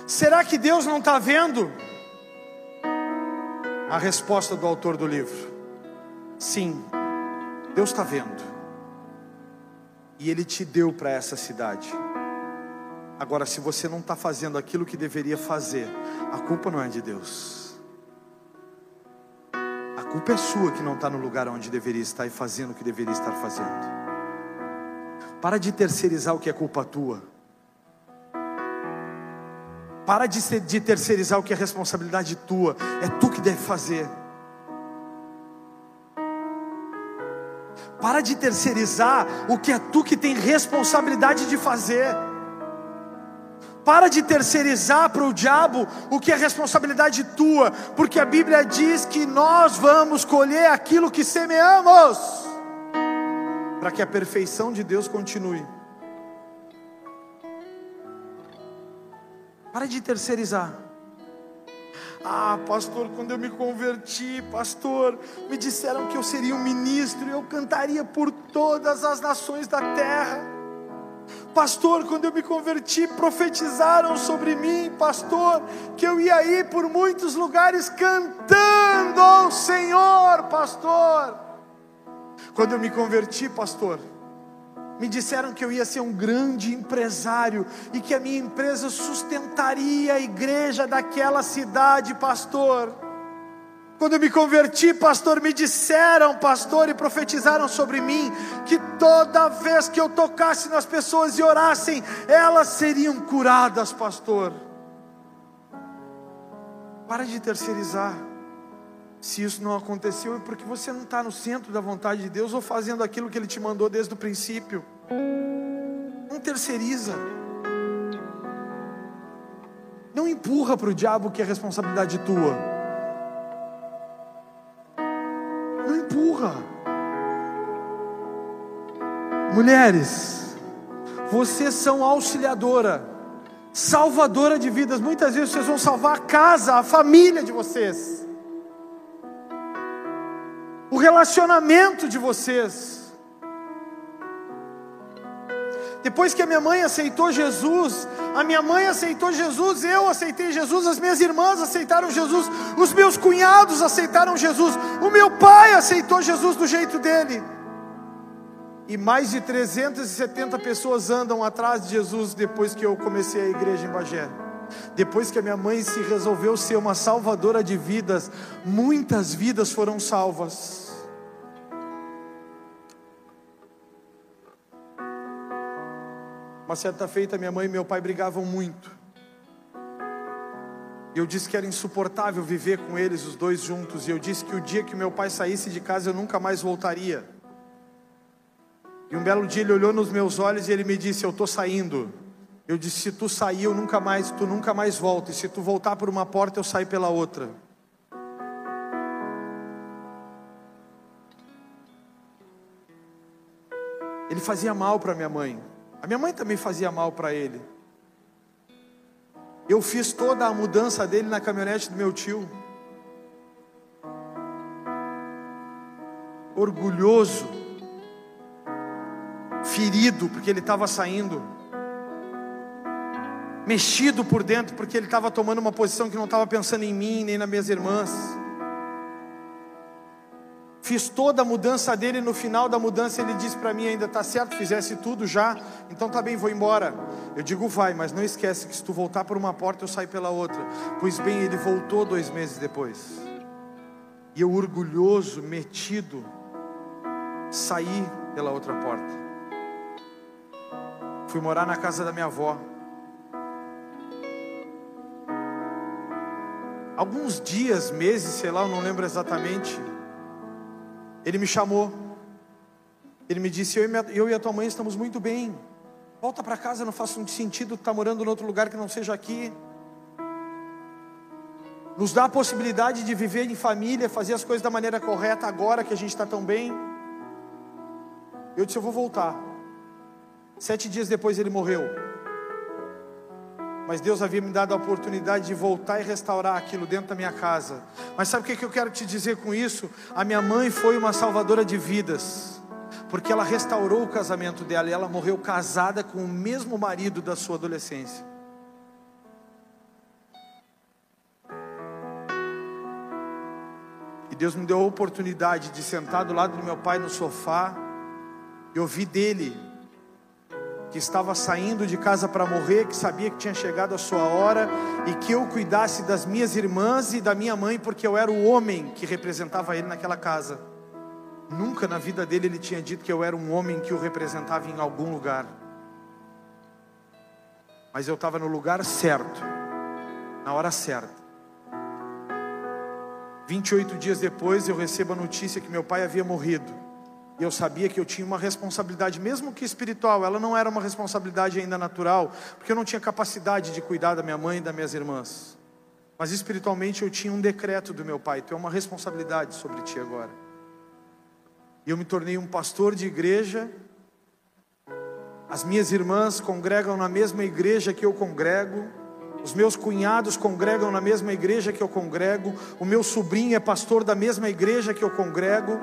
Será que Deus não está vendo? A resposta do autor do livro: Sim, Deus está vendo. E Ele te deu para essa cidade. Agora, se você não está fazendo aquilo que deveria fazer, a culpa não é de Deus. Culpa é sua que não está no lugar onde deveria estar e fazendo o que deveria estar fazendo. Para de terceirizar o que é culpa tua. Para de, ser, de terceirizar o que é responsabilidade tua. É tu que deve fazer. Para de terceirizar o que é tu que tem responsabilidade de fazer. Para de terceirizar para o diabo o que é responsabilidade tua, porque a Bíblia diz que nós vamos colher aquilo que semeamos, para que a perfeição de Deus continue. Para de terceirizar. Ah, pastor, quando eu me converti, pastor, me disseram que eu seria um ministro e eu cantaria por todas as nações da terra. Pastor, quando eu me converti, profetizaram sobre mim, pastor, que eu ia ir por muitos lugares cantando ao Senhor, pastor. Quando eu me converti, pastor, me disseram que eu ia ser um grande empresário e que a minha empresa sustentaria a igreja daquela cidade, pastor. Quando eu me converti, pastor, me disseram, pastor, e profetizaram sobre mim que toda vez que eu tocasse nas pessoas e orassem, elas seriam curadas, pastor. Para de terceirizar. Se isso não aconteceu, é porque você não está no centro da vontade de Deus ou fazendo aquilo que Ele te mandou desde o princípio. Não terceiriza. Não empurra para o diabo que é responsabilidade tua. Empurra. Mulheres, vocês são auxiliadora, salvadora de vidas. Muitas vezes vocês vão salvar a casa, a família de vocês o relacionamento de vocês. Depois que a minha mãe aceitou Jesus, a minha mãe aceitou Jesus, eu aceitei Jesus, as minhas irmãs aceitaram Jesus, os meus cunhados aceitaram Jesus, o meu pai aceitou Jesus do jeito dele. E mais de 370 pessoas andam atrás de Jesus depois que eu comecei a igreja em Bagé. Depois que a minha mãe se resolveu ser uma salvadora de vidas, muitas vidas foram salvas. Uma certa feita, minha mãe e meu pai brigavam muito. E eu disse que era insuportável viver com eles, os dois juntos. E eu disse que o dia que meu pai saísse de casa eu nunca mais voltaria. E um belo dia ele olhou nos meus olhos e ele me disse: Eu estou saindo. Eu disse: Se tu sair, eu nunca mais, tu nunca mais volta. E se tu voltar por uma porta, eu saio pela outra. Ele fazia mal para minha mãe. A minha mãe também fazia mal para ele. Eu fiz toda a mudança dele na caminhonete do meu tio. Orgulhoso, ferido porque ele estava saindo, mexido por dentro porque ele estava tomando uma posição que não estava pensando em mim nem nas minhas irmãs. Fiz toda a mudança dele, no final da mudança ele disse para mim: ainda está certo, fizesse tudo já, então tá bem, vou embora. Eu digo: vai, mas não esquece que se tu voltar por uma porta, eu saio pela outra. Pois bem, ele voltou dois meses depois. E eu, orgulhoso, metido, saí pela outra porta. Fui morar na casa da minha avó. Alguns dias, meses, sei lá, eu não lembro exatamente ele me chamou. Ele me disse: Eu e, minha, eu e a tua mãe estamos muito bem. Volta para casa, não faz sentido estar tá morando em outro lugar que não seja aqui. Nos dá a possibilidade de viver em família, fazer as coisas da maneira correta agora que a gente está tão bem. Eu disse: Eu vou voltar. Sete dias depois ele morreu. Mas Deus havia me dado a oportunidade de voltar e restaurar aquilo dentro da minha casa. Mas sabe o que eu quero te dizer com isso? A minha mãe foi uma salvadora de vidas, porque ela restaurou o casamento dela e ela morreu casada com o mesmo marido da sua adolescência. Deus me deu a oportunidade de sentar do lado do meu pai no sofá e ouvir dele que estava saindo de casa para morrer, que sabia que tinha chegado a sua hora e que eu cuidasse das minhas irmãs e da minha mãe, porque eu era o homem que representava ele naquela casa. Nunca na vida dele ele tinha dito que eu era um homem que o representava em algum lugar. Mas eu estava no lugar certo, na hora certa. 28 dias depois eu recebo a notícia que meu pai havia morrido. Eu sabia que eu tinha uma responsabilidade, mesmo que espiritual, ela não era uma responsabilidade ainda natural, porque eu não tinha capacidade de cuidar da minha mãe e das minhas irmãs. Mas espiritualmente eu tinha um decreto do meu pai, tu é uma responsabilidade sobre ti agora. E eu me tornei um pastor de igreja. As minhas irmãs congregam na mesma igreja que eu congrego. Os meus cunhados congregam na mesma igreja que eu congrego. O meu sobrinho é pastor da mesma igreja que eu congrego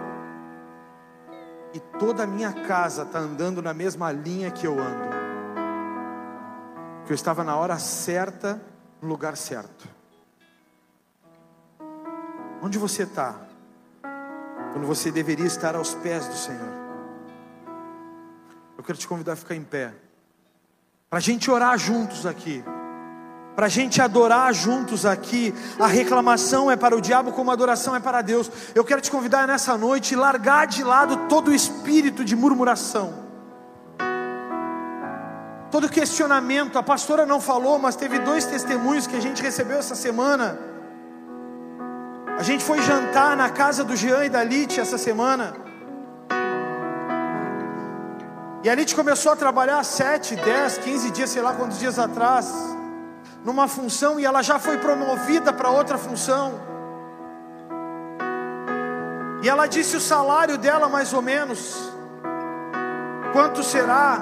e toda a minha casa está andando na mesma linha que eu ando. Que eu estava na hora certa, no lugar certo. Onde você está? Quando você deveria estar aos pés do Senhor. Eu quero te convidar a ficar em pé. Para a gente orar juntos aqui para a gente adorar juntos aqui. A reclamação é para o diabo, como a adoração é para Deus. Eu quero te convidar nessa noite largar de lado todo o espírito de murmuração, todo questionamento. A pastora não falou, mas teve dois testemunhos que a gente recebeu essa semana. A gente foi jantar na casa do Jean e da Lite essa semana. E a Lite começou a trabalhar 7, 10, 15 dias, sei lá quantos dias atrás numa função e ela já foi promovida para outra função. E ela disse o salário dela mais ou menos. Quanto será?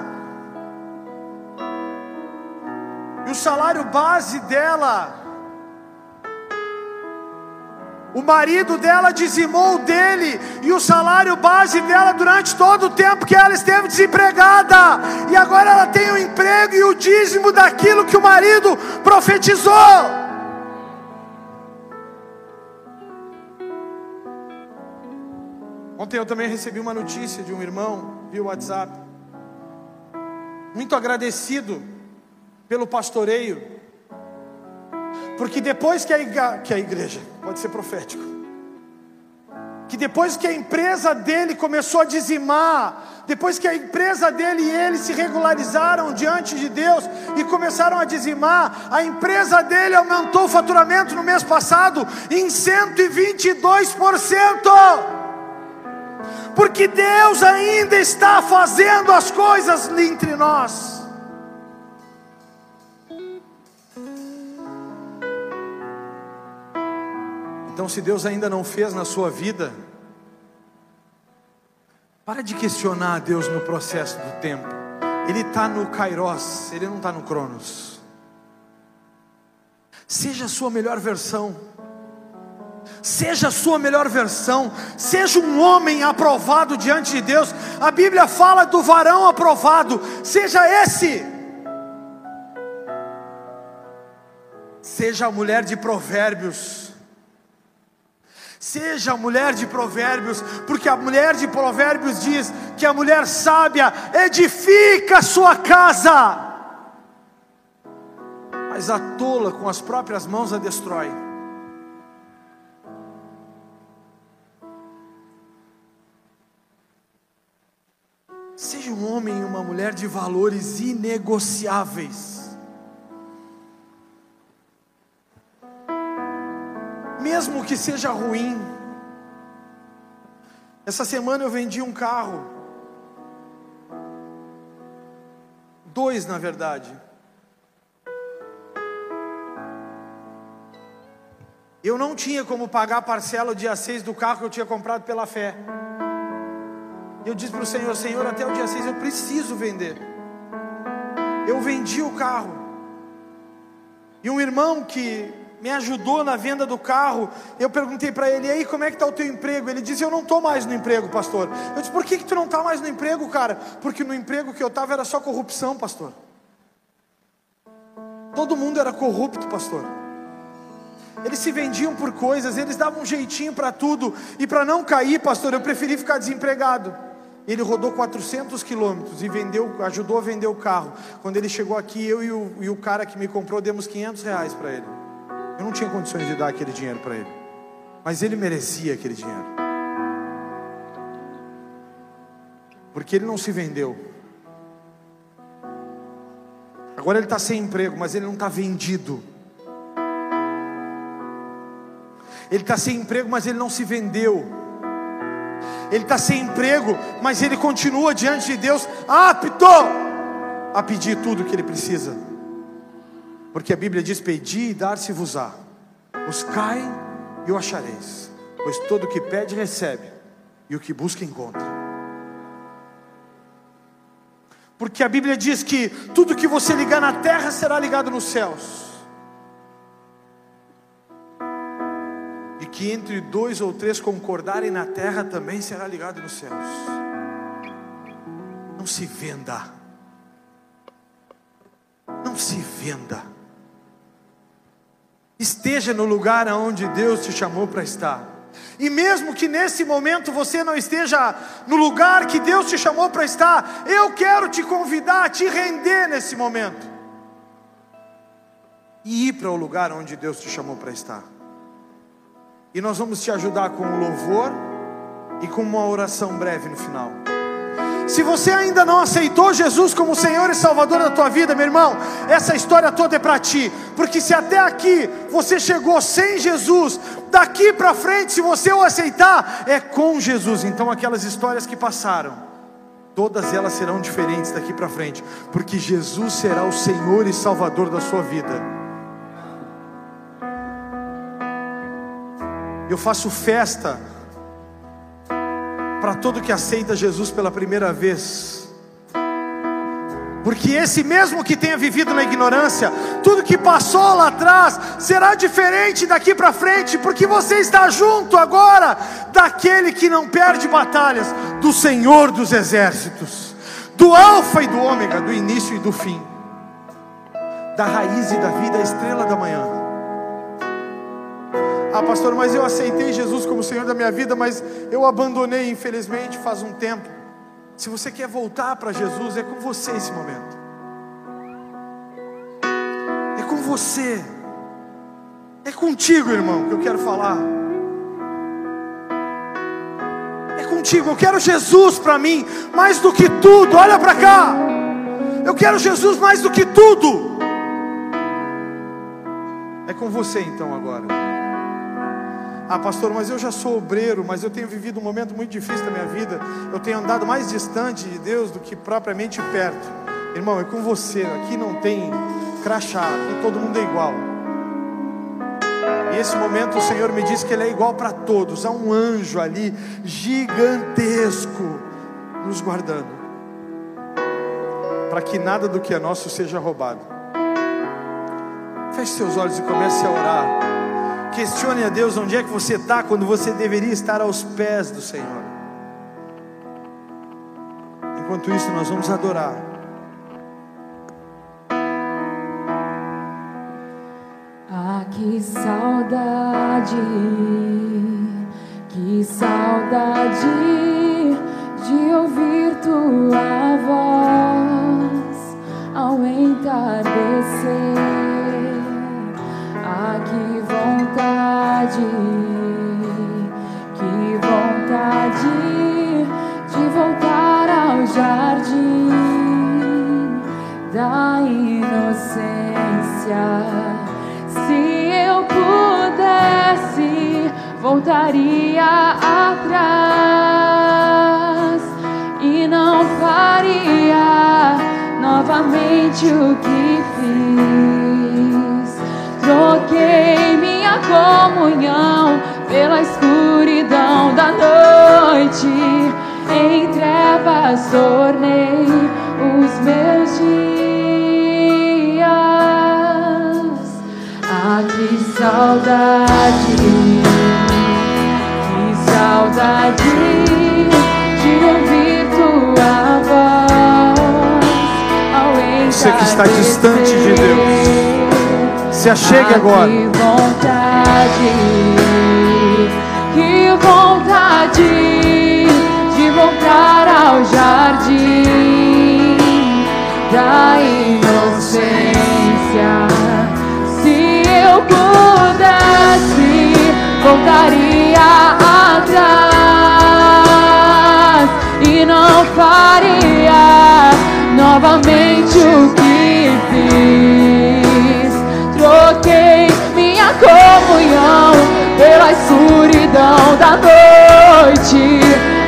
E o salário base dela o marido dela dizimou dele e o salário base dela durante todo o tempo que ela esteve desempregada. E agora ela tem o emprego e o dízimo daquilo que o marido profetizou. Ontem eu também recebi uma notícia de um irmão via WhatsApp, muito agradecido pelo pastoreio porque depois que a, igreja, que a igreja, pode ser profético, que depois que a empresa dele começou a dizimar, depois que a empresa dele e ele se regularizaram diante de Deus e começaram a dizimar, a empresa dele aumentou o faturamento no mês passado em 122%. Porque Deus ainda está fazendo as coisas entre nós. Então, se Deus ainda não fez na sua vida, para de questionar Deus no processo do tempo. Ele está no Kairos, ele não está no Cronos. Seja a sua melhor versão. Seja a sua melhor versão, seja um homem aprovado diante de Deus. A Bíblia fala do varão aprovado, seja esse. Seja a mulher de Provérbios Seja a mulher de provérbios, porque a mulher de provérbios diz que a mulher sábia edifica a sua casa, mas a tola com as próprias mãos a destrói. Seja um homem e uma mulher de valores inegociáveis. Mesmo que seja ruim. Essa semana eu vendi um carro, dois na verdade. Eu não tinha como pagar a parcela o dia 6 do carro que eu tinha comprado pela fé. Eu disse para o Senhor: Senhor, até o dia 6 eu preciso vender. Eu vendi o carro. E um irmão que me ajudou na venda do carro. Eu perguntei para ele, e aí, como é que está o teu emprego? Ele disse, eu não estou mais no emprego, pastor. Eu disse, por que, que tu não está mais no emprego, cara? Porque no emprego que eu estava era só corrupção, pastor. Todo mundo era corrupto, pastor. Eles se vendiam por coisas, eles davam um jeitinho para tudo. E para não cair, pastor, eu preferi ficar desempregado. Ele rodou 400 quilômetros e vendeu, ajudou a vender o carro. Quando ele chegou aqui, eu e o, e o cara que me comprou demos 500 reais para ele. Eu não tinha condições de dar aquele dinheiro para ele, mas ele merecia aquele dinheiro, porque ele não se vendeu. Agora ele está sem emprego, mas ele não está vendido. Ele está sem emprego, mas ele não se vendeu. Ele está sem emprego, mas ele continua diante de Deus apto a pedir tudo o que ele precisa. Porque a Bíblia diz: Pedi e dar-se-vos-á, buscai e o achareis, pois todo o que pede recebe, e o que busca encontra. Porque a Bíblia diz que tudo que você ligar na terra será ligado nos céus. E que entre dois ou três concordarem na terra também será ligado nos céus. Não se venda. Não se venda. Esteja no lugar aonde Deus te chamou para estar. E mesmo que nesse momento você não esteja no lugar que Deus te chamou para estar, eu quero te convidar a te render nesse momento. E ir para o lugar onde Deus te chamou para estar. E nós vamos te ajudar com o louvor e com uma oração breve no final. Se você ainda não aceitou Jesus como Senhor e Salvador da tua vida, meu irmão, essa história toda é para ti, porque se até aqui você chegou sem Jesus, daqui para frente, se você o aceitar, é com Jesus. Então, aquelas histórias que passaram, todas elas serão diferentes daqui para frente, porque Jesus será o Senhor e Salvador da sua vida. Eu faço festa para todo que aceita Jesus pela primeira vez. Porque esse mesmo que tenha vivido na ignorância, tudo que passou lá atrás será diferente daqui para frente, porque você está junto agora daquele que não perde batalhas, do Senhor dos exércitos, do Alfa e do Ômega, do início e do fim, da raiz e da vida, a estrela da manhã. Ah, pastor, mas eu aceitei Jesus como Senhor da minha vida, mas eu abandonei, infelizmente, faz um tempo. Se você quer voltar para Jesus, é com você esse momento. É com você. É contigo, irmão, que eu quero falar. É contigo. Eu quero Jesus para mim, mais do que tudo. Olha para cá. Eu quero Jesus mais do que tudo. É com você então agora. Ah, pastor, mas eu já sou obreiro, mas eu tenho vivido um momento muito difícil da minha vida. Eu tenho andado mais distante de Deus do que propriamente perto. Irmão, é com você. Aqui não tem crachá, aqui todo mundo é igual. E esse momento o Senhor me diz que Ele é igual para todos. Há um anjo ali gigantesco nos guardando, para que nada do que é nosso seja roubado. Feche seus olhos e comece a orar. Questione a Deus onde é que você está quando você deveria estar aos pés do Senhor. Enquanto isso, nós vamos adorar. Ah, que saudade, que saudade de ouvir tua voz ao entardecer. Ah, que vontade, que vontade de voltar ao jardim da inocência. Se eu pudesse, voltaria atrás e não faria novamente o que fiz. Troquei minha comunhão pela escuridão da noite. Em trevas tornei os meus dias. Ah, que saudade, que saudade de ouvir tua voz ao Você que está distante de Deus se achegue agora. saudade, que vontade de voltar ao jardim da inocência. Se eu pudesse, voltaria atrás e não faria novamente o que fiz. Comunhão pela escuridão da noite.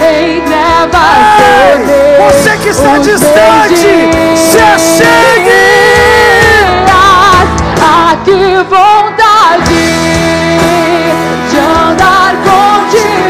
Em trevas Você que está distante, se achegue! dias. Ah, que vontade de andar contigo